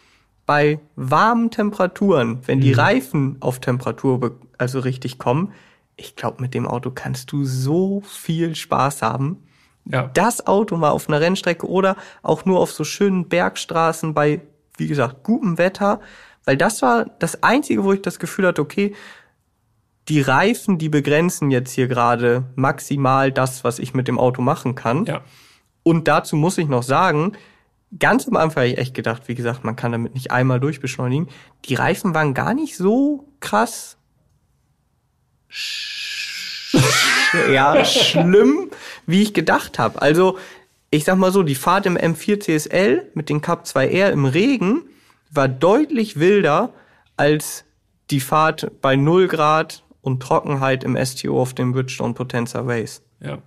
bei warmen Temperaturen, wenn die mhm. Reifen auf Temperatur also richtig kommen, ich glaube, mit dem Auto kannst du so viel Spaß haben. Ja. Das Auto mal auf einer Rennstrecke oder auch nur auf so schönen Bergstraßen bei, wie gesagt, gutem Wetter weil das war das Einzige, wo ich das Gefühl hatte, okay, die Reifen, die begrenzen jetzt hier gerade maximal das, was ich mit dem Auto machen kann. Ja. Und dazu muss ich noch sagen, ganz am Anfang habe ich echt gedacht, wie gesagt, man kann damit nicht einmal durchbeschleunigen. Die Reifen waren gar nicht so krass ja, schlimm, wie ich gedacht habe. Also, ich sag mal so, die Fahrt im M4 CSL mit den Cup 2R im Regen, war deutlich wilder als die Fahrt bei 0 Grad und Trockenheit im STO auf dem Bridgestone Potenza Race. Ja.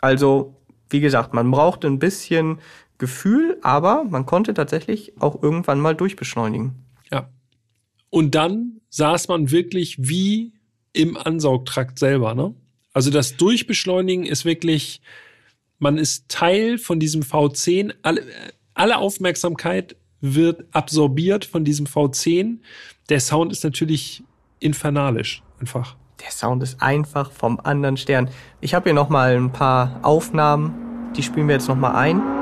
Also, wie gesagt, man brauchte ein bisschen Gefühl, aber man konnte tatsächlich auch irgendwann mal durchbeschleunigen. Ja. Und dann saß man wirklich wie im Ansaugtrakt selber, ne? Also das Durchbeschleunigen ist wirklich, man ist Teil von diesem V10, alle, alle Aufmerksamkeit wird absorbiert von diesem V10. Der Sound ist natürlich infernalisch, einfach. Der Sound ist einfach vom anderen Stern. Ich habe hier noch mal ein paar Aufnahmen, die spielen wir jetzt noch mal ein.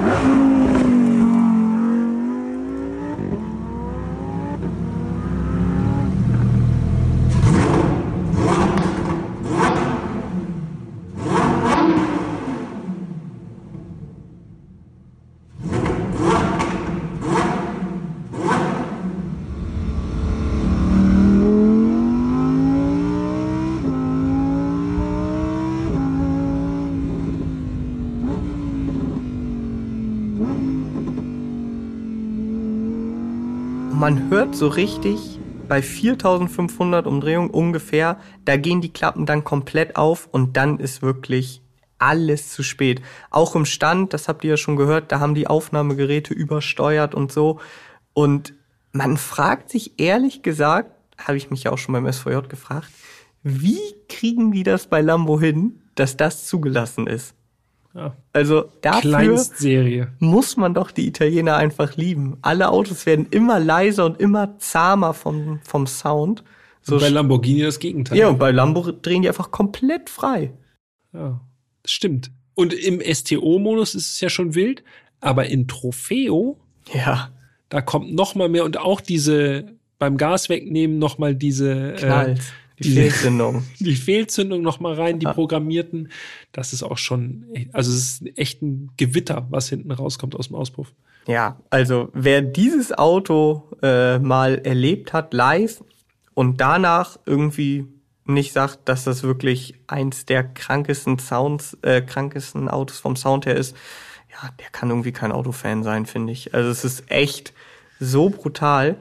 Thank you. Man hört so richtig bei 4500 Umdrehungen ungefähr, da gehen die Klappen dann komplett auf und dann ist wirklich alles zu spät. Auch im Stand, das habt ihr ja schon gehört, da haben die Aufnahmegeräte übersteuert und so. Und man fragt sich ehrlich gesagt, habe ich mich ja auch schon beim SVJ gefragt, wie kriegen die das bei Lambo hin, dass das zugelassen ist? Ja. Also dafür Kleinstserie. muss man doch die Italiener einfach lieben. Alle Autos werden immer leiser und immer zahmer vom, vom Sound. So So bei Lamborghini das Gegenteil. ja, und bei Lambo drehen die einfach komplett frei. Ja, das stimmt. Und im STO-Modus ist es ja schon wild, aber in Trofeo, Ja, da kommt noch mal mehr und auch diese beim Gas wegnehmen noch mal diese knallt. äh, die Fehlzündung. die Fehlzündung noch mal rein, die programmierten. Das ist auch schon, also es ist echt ein Gewitter, was hinten rauskommt aus dem Auspuff. Ja, also wer dieses Auto äh, mal erlebt hat live und danach irgendwie nicht sagt, dass das wirklich eins der krankesten Sounds, äh, krankesten Autos vom Sound her ist, ja, der kann irgendwie kein Autofan sein, finde ich. Also es ist echt so brutal.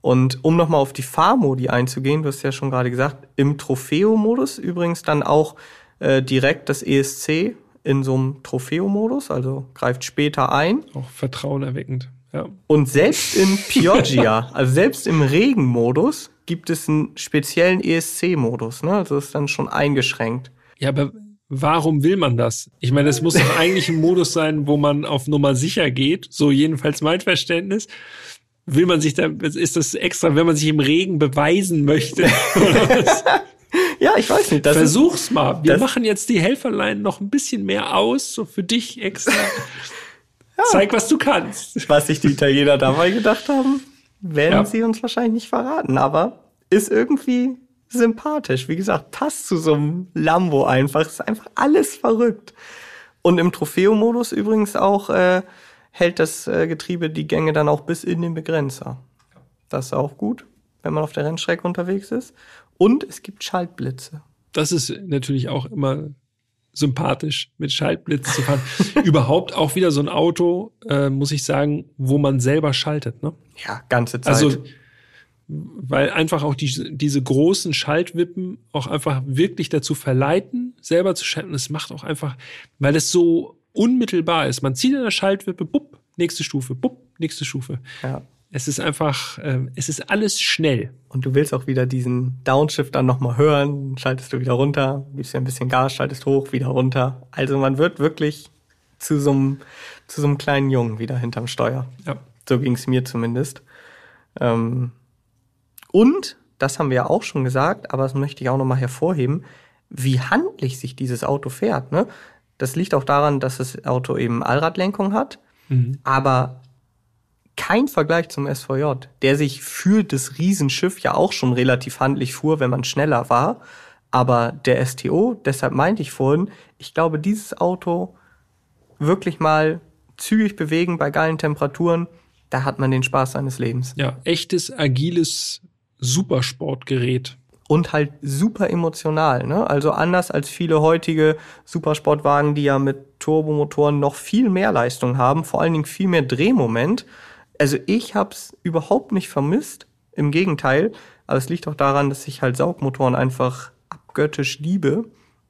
Und um nochmal auf die Fahrmodi einzugehen, du hast ja schon gerade gesagt, im Trofeo-Modus übrigens dann auch äh, direkt das ESC in so einem Trofeo-Modus, also greift später ein. Auch vertrauenerweckend. Ja. Und selbst in Pioggia, also selbst im Regenmodus, gibt es einen speziellen ESC-Modus. Ne? Also ist dann schon eingeschränkt. Ja, aber warum will man das? Ich meine, es muss doch eigentlich ein Modus sein, wo man auf Nummer sicher geht. So jedenfalls mein Verständnis. Will man sich da, ist das extra, wenn man sich im Regen beweisen möchte? Ja, ich weiß nicht. Das ist, Versuch's mal. Wir machen jetzt die Helferlein noch ein bisschen mehr aus, so für dich extra. Zeig, was du kannst. was sich die Italiener dabei gedacht haben, werden Ja. sie uns wahrscheinlich nicht verraten. Aber ist irgendwie sympathisch. Wie gesagt, passt zu so einem Lambo einfach. Ist einfach alles verrückt. Und im Trofeo-Modus übrigens auch äh, hält das äh, Getriebe die Gänge dann auch bis in den Begrenzer. Das ist auch gut, wenn man auf der Rennstrecke unterwegs ist. Und es gibt Schaltblitze. Das ist natürlich auch immer sympathisch, mit Schaltblitz zu fahren. Überhaupt auch wieder so ein Auto, äh, muss ich sagen, wo man selber schaltet. Ne? Ja, ganze Zeit. Also, weil einfach auch die, diese großen Schaltwippen auch einfach wirklich dazu verleiten, selber zu schalten. Das macht auch einfach, weil es so unmittelbar ist. Man zieht an der Schaltwippe, bupp, nächste Stufe, bupp, nächste Stufe. ja. Es ist einfach, ähm, es ist alles schnell. Und du willst auch wieder diesen Downshift dann nochmal hören, schaltest du wieder runter, gibst dir ein bisschen Gas, schaltest hoch, wieder runter. Also man wird wirklich zu so einem, zu so einem kleinen Jungen wieder hinterm Steuer. Ja. So ging es mir zumindest. Ähm, und, das haben wir ja auch schon gesagt, aber das möchte ich auch nochmal hervorheben, wie handlich sich dieses Auto fährt. Ne? Das liegt auch daran, dass das Auto eben Allradlenkung hat, aber kein Vergleich zum SVJ, der sich für das Riesenschiff ja auch schon relativ handlich fuhr, wenn man schneller war. Aber der STO, deshalb meinte ich vorhin, ich glaube, dieses Auto wirklich mal zügig bewegen bei geilen Temperaturen, da hat man den Spaß seines Lebens. Ja, echtes, agiles Supersportgerät. Und halt super emotional, ne? Also anders als viele heutige Supersportwagen, die ja mit Turbomotoren noch viel mehr Leistung haben, vor allen Dingen viel mehr Drehmoment. Also ich hab's überhaupt nicht vermisst, im Gegenteil. Aber es liegt auch daran, dass ich halt Saugmotoren einfach abgöttisch liebe.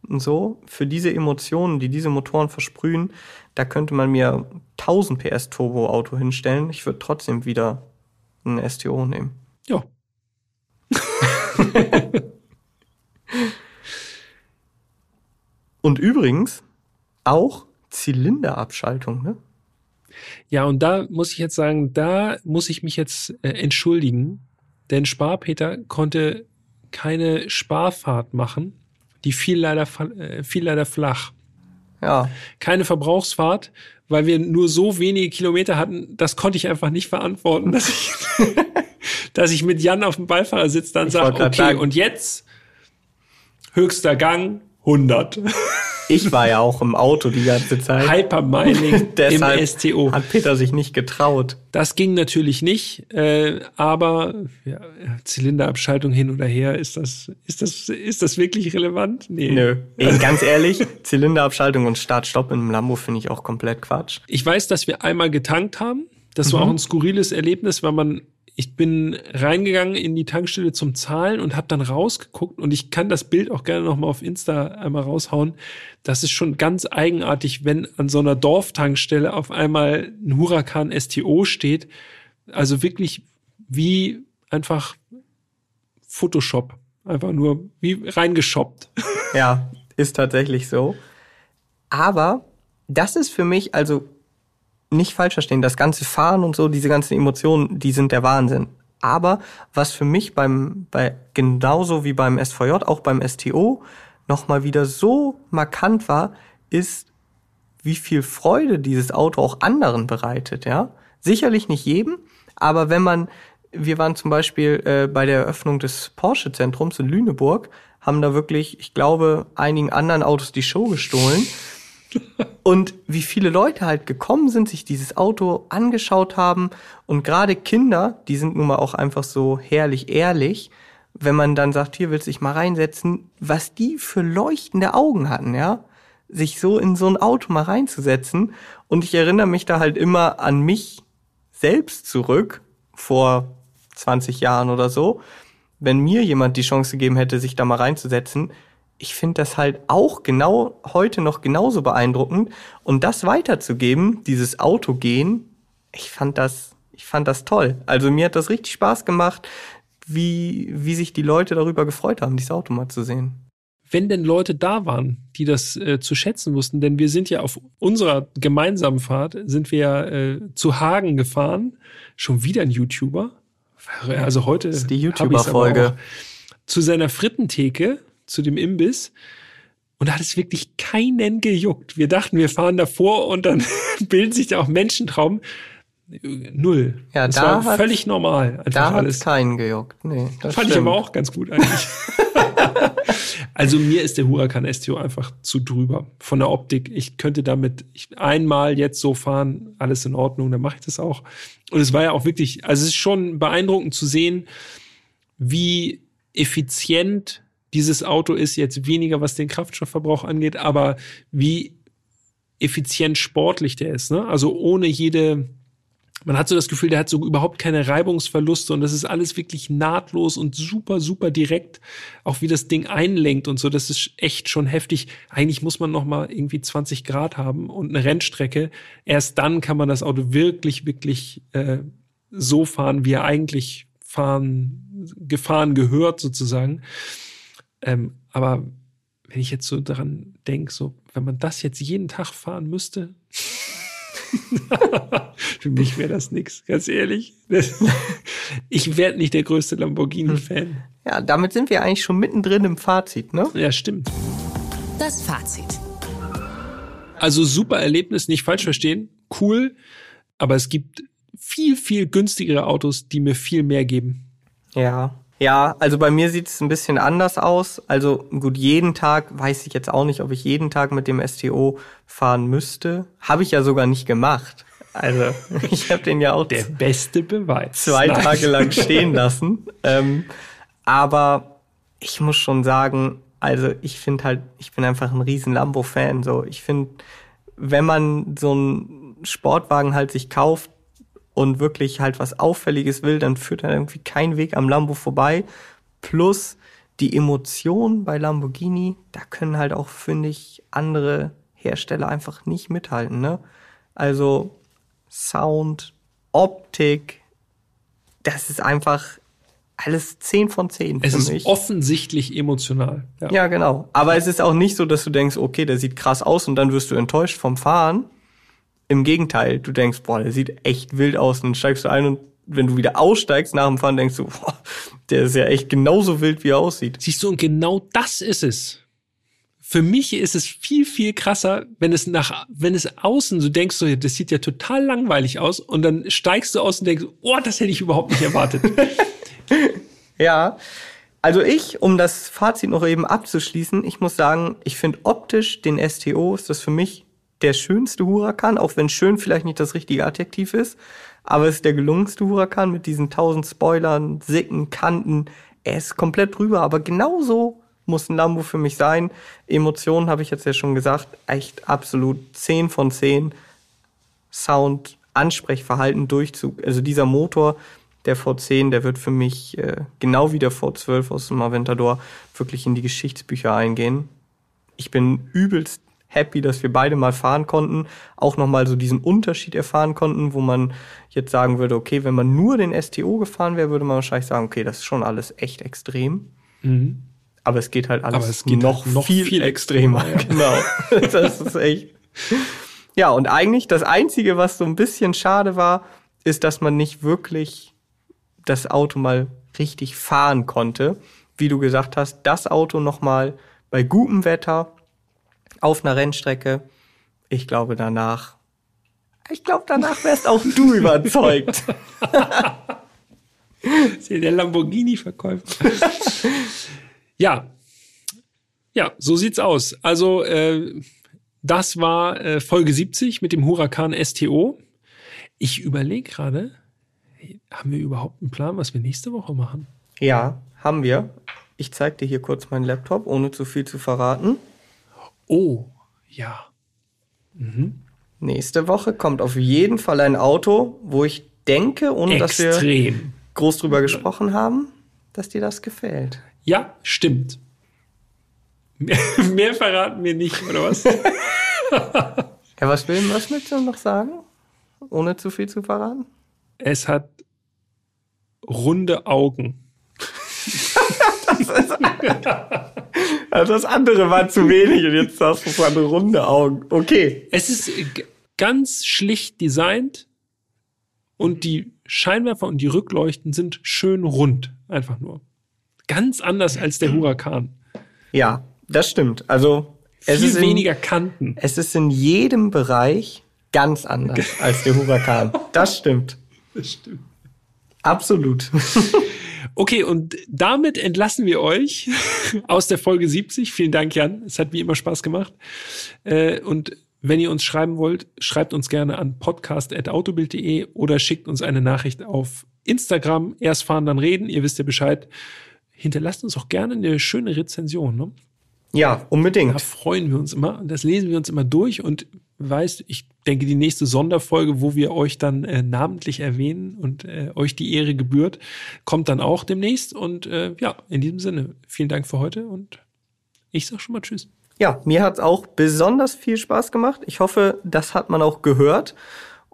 Und so, für diese Emotionen, die diese Motoren versprühen, da könnte man mir 1000 PS Turbo-Auto hinstellen. Ich würde trotzdem wieder ein STO nehmen. Ja. Und übrigens auch Zylinderabschaltung, ne? Ja, und da muss ich jetzt sagen, da muss ich mich jetzt äh, entschuldigen, denn Sparpeter konnte keine Sparfahrt machen. Die fiel leider, äh, fiel leider flach. Ja. Keine Verbrauchsfahrt, weil wir nur so wenige Kilometer hatten. Das konnte ich einfach nicht verantworten, dass ich, dass ich mit Jan auf dem Beifahrersitz dann sage, okay, sagen. und jetzt höchster Gang 100. Ich war ja auch im Auto die ganze Zeit. Hypermining im STO. Hat Peter sich nicht getraut. Das ging natürlich nicht, äh, aber ja, Zylinderabschaltung hin oder her, ist das, ist das, ist das wirklich relevant? Nee. Nö. Ey, ganz ehrlich, Zylinderabschaltung und Start-Stopp in einem Lambo finde ich auch komplett Quatsch. Ich weiß, dass wir einmal getankt haben. Das war mhm. auch ein skurriles Erlebnis, weil man ich bin reingegangen in die Tankstelle zum Zahlen und habe dann rausgeguckt und ich kann das Bild auch gerne noch mal auf Insta einmal raushauen. Das ist schon ganz eigenartig, wenn an so einer Dorftankstelle auf einmal ein Huracan STO steht. Also wirklich wie einfach Photoshop. Einfach nur wie reingeshoppt. Ja, ist tatsächlich so. Aber das ist für mich, also nicht falsch verstehen, das ganze Fahren und so, diese ganzen Emotionen, die sind der Wahnsinn. Aber was für mich beim, bei, genauso wie beim SVJ, auch beim STO, nochmal wieder so markant war, ist, wie viel Freude dieses Auto auch anderen bereitet, ja. Sicherlich nicht jedem, aber wenn man, wir waren zum Beispiel äh, bei der Eröffnung des Porsche-Zentrums in Lüneburg, haben da wirklich, ich glaube, einigen anderen Autos die Show gestohlen. Und wie viele Leute halt gekommen sind, sich dieses Auto angeschaut haben. Und gerade Kinder, die sind nun mal auch einfach so herrlich ehrlich, wenn man dann sagt, hier willst du dich mal reinsetzen, was die für leuchtende Augen hatten, ja, sich so in so ein Auto mal reinzusetzen. Und ich erinnere mich da halt immer an mich selbst zurück, vor 20 Jahren oder so, wenn mir jemand die Chance gegeben hätte, sich da mal reinzusetzen, ich finde das halt auch genau heute noch genauso beeindruckend. Und das weiterzugeben, dieses Autogehen, ich fand das, ich fand das toll. Also mir hat das richtig Spaß gemacht, wie, wie sich die Leute darüber gefreut haben, dieses Auto mal zu sehen. Wenn denn Leute da waren, die das äh, zu schätzen wussten, denn wir sind ja auf unserer gemeinsamen Fahrt, sind wir äh, zu Hagen gefahren, schon wieder ein YouTuber. Also heute ist die YouTuber-Folge. Zu seiner Frittentheke zu dem Imbiss. Und da hat es wirklich keinen gejuckt. Wir dachten, wir fahren davor und dann bilden sich da auch Menschentraum. Null. Ja, das da war völlig normal. da hat es keinen gejuckt. Nee, das Fand stimmt. ich aber auch ganz gut eigentlich. also mir ist der Huracan STO einfach zu drüber. Von der Optik. Ich könnte damit ich einmal jetzt so fahren, alles in Ordnung, dann mache ich das auch. Und es war ja auch wirklich, also es ist schon beeindruckend zu sehen, wie effizient dieses Auto ist jetzt weniger, was den Kraftstoffverbrauch angeht, aber wie effizient sportlich der ist. Ne? Also ohne jede, man hat so das Gefühl, der hat so überhaupt keine Reibungsverluste und das ist alles wirklich nahtlos und super, super direkt. Auch wie das Ding einlenkt und so, das ist echt schon heftig. Eigentlich muss man noch mal irgendwie 20 Grad haben und eine Rennstrecke. Erst dann kann man das Auto wirklich, wirklich äh, so fahren, wie er eigentlich fahren, gefahren gehört sozusagen. Ähm, aber wenn ich jetzt so daran denke, so, wenn man das jetzt jeden Tag fahren müsste, für mich wäre das nichts, ganz ehrlich. ich werde nicht der größte Lamborghini-Fan. Ja, damit sind wir eigentlich schon mittendrin im Fazit, ne? Ja, stimmt. Das Fazit. Also super Erlebnis, nicht falsch verstehen, cool, aber es gibt viel, viel günstigere Autos, die mir viel mehr geben. Ja, ja, also bei mir sieht es ein bisschen anders aus. Also gut, jeden Tag weiß ich jetzt auch nicht, ob ich jeden Tag mit dem STO fahren müsste. Habe ich ja sogar nicht gemacht. Also ich habe den ja auch der beste Beweis zwei Nein. Tage lang stehen lassen. ähm, aber ich muss schon sagen, also ich finde halt, ich bin einfach ein riesen Lambo-Fan. So, ich finde, wenn man so einen Sportwagen halt sich kauft, und wirklich halt was Auffälliges will, dann führt dann irgendwie kein Weg am Lambo vorbei. Plus die Emotionen bei Lamborghini, da können halt auch, finde ich, andere Hersteller einfach nicht mithalten. Ne? Also Sound, Optik, das ist einfach alles 10 von 10 Es für ist mich. offensichtlich emotional. Ja. Ja, genau. Aber es ist auch nicht so, dass du denkst, okay, der sieht krass aus und dann wirst du enttäuscht vom Fahren. Im Gegenteil, du denkst, boah, der sieht echt wild aus. Und dann steigst du ein und wenn du wieder aussteigst nach dem Fahren, denkst du, boah, der ist ja echt genauso wild, wie er aussieht. Siehst du, und genau das ist es. Für mich ist es viel, viel krasser, wenn es nach, wenn es außen so denkst, so, das sieht ja total langweilig aus, und dann steigst du aus und denkst, oh, das hätte ich überhaupt nicht erwartet. Ja, also ich, um das Fazit noch eben abzuschließen, ich muss sagen, ich finde optisch den STO ist das für mich der schönste Huracan, auch wenn schön vielleicht nicht das richtige Adjektiv ist, aber es ist der gelungenste Huracan mit diesen tausend Spoilern, Sicken, Kanten. Er ist komplett drüber, aber genauso muss ein Lambo für mich sein. Emotionen habe ich jetzt ja schon gesagt, echt absolut 10 von 10. Sound, Ansprechverhalten, Durchzug. Also dieser Motor, der V10, der wird für mich äh, genau wie der V12 aus dem Aventador wirklich in die Geschichtsbücher eingehen. Ich bin übelst happy, dass wir beide mal fahren konnten, auch nochmal so diesen Unterschied erfahren konnten, wo man jetzt sagen würde, okay, wenn man nur den STO gefahren wäre, würde man wahrscheinlich sagen, okay, das ist schon alles echt extrem. Mhm. Aber es geht halt alles Aber es geht noch, halt noch viel, viel extremer. extremer, Genau. das ist echt. Ja, und eigentlich das Einzige, was so ein bisschen schade war, ist, dass man nicht wirklich das Auto mal richtig fahren konnte. Wie du gesagt hast, das Auto nochmal bei gutem Wetter auf einer Rennstrecke. Ich glaube danach, ich glaube danach wärst auch du überzeugt. Der Lamborghini-Verkäufer. ja. Ja, so sieht's aus. Also, äh, das war äh, Folge 70 mit dem Huracan STO. Ich überlege gerade, haben wir überhaupt einen Plan, was wir nächste Woche machen? Ja, haben wir. Ich zeig dir hier kurz meinen Laptop, ohne zu viel zu verraten. Oh, ja. Nächste Woche kommt auf jeden Fall ein Auto, wo ich denke, ohne dass wir Extrem. groß drüber gesprochen haben, dass dir das gefällt. Ja, stimmt. Mehr, verraten wir nicht, oder was? Ja, was will, was du noch sagen? Ohne zu viel zu verraten? Es hat runde Augen. Also das andere war zu wenig und jetzt hast du von runde Augen. Okay. Es ist ganz schlicht designt und die Scheinwerfer und die Rückleuchten sind schön rund. Einfach nur. Ganz anders als der Huracan. Ja, das stimmt. Also es Viel ist, in, weniger Kanten. es ist in jedem Bereich ganz anders als der Huracan. Das stimmt. Das stimmt. Absolut. Okay, und damit entlassen wir euch aus der Folge 70. Vielen Dank, Jan. Es hat wie immer Spaß gemacht. Äh, Und wenn ihr uns schreiben wollt, schreibt uns gerne an podcast.autobild.de oder schickt uns eine Nachricht auf Instagram. Erst fahren, dann reden. Ihr wisst ja Bescheid. Hinterlasst uns auch gerne eine schöne Rezension. Ne? Ja, Da unbedingt. freuen wir uns immer. Das lesen wir uns immer durch und weißt, ich denke, die nächste Sonderfolge, wo wir euch dann äh, namentlich erwähnen und äh, euch die Ehre gebührt, kommt dann auch demnächst. Und äh, ja, in diesem Sinne, vielen Dank für heute und ich sag schon mal Tschüss. Ja, mir hat's auch besonders viel Spaß gemacht. Ich hoffe, das hat man auch gehört.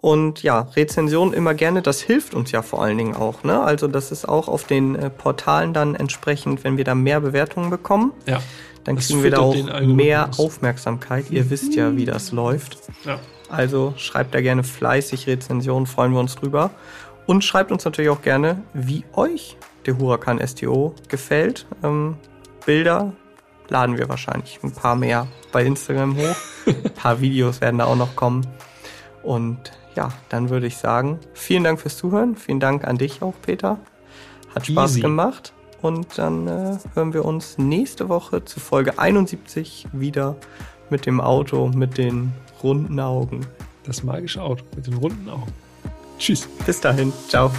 Und ja, Rezensionen immer gerne, das hilft uns ja vor allen Dingen auch. Ne? Also das ist auch auf den äh, Portalen dann entsprechend, wenn wir da mehr Bewertungen bekommen, Ja. dann Das kriegen wir da auch mehr Aufmerksamkeit. Ihr wisst ja, wie das läuft. ja. Also schreibt da gerne fleißig Rezensionen, freuen wir uns drüber. Und schreibt uns natürlich auch gerne, wie euch der Huracan STO gefällt. Ähm, Bilder laden wir wahrscheinlich ein paar mehr bei Instagram hoch. Ein paar Videos werden da auch noch kommen. Und ja, dann würde ich sagen, vielen Dank fürs Zuhören. Vielen Dank an dich auch, Peter. Hat Spaß Easy. gemacht. Und dann äh, hören wir uns nächste Woche zu Folge 71 wieder mit dem Auto mit den runden Augen. Das magische Auto mit den runden Augen. Tschüss. Bis dahin. Ciao.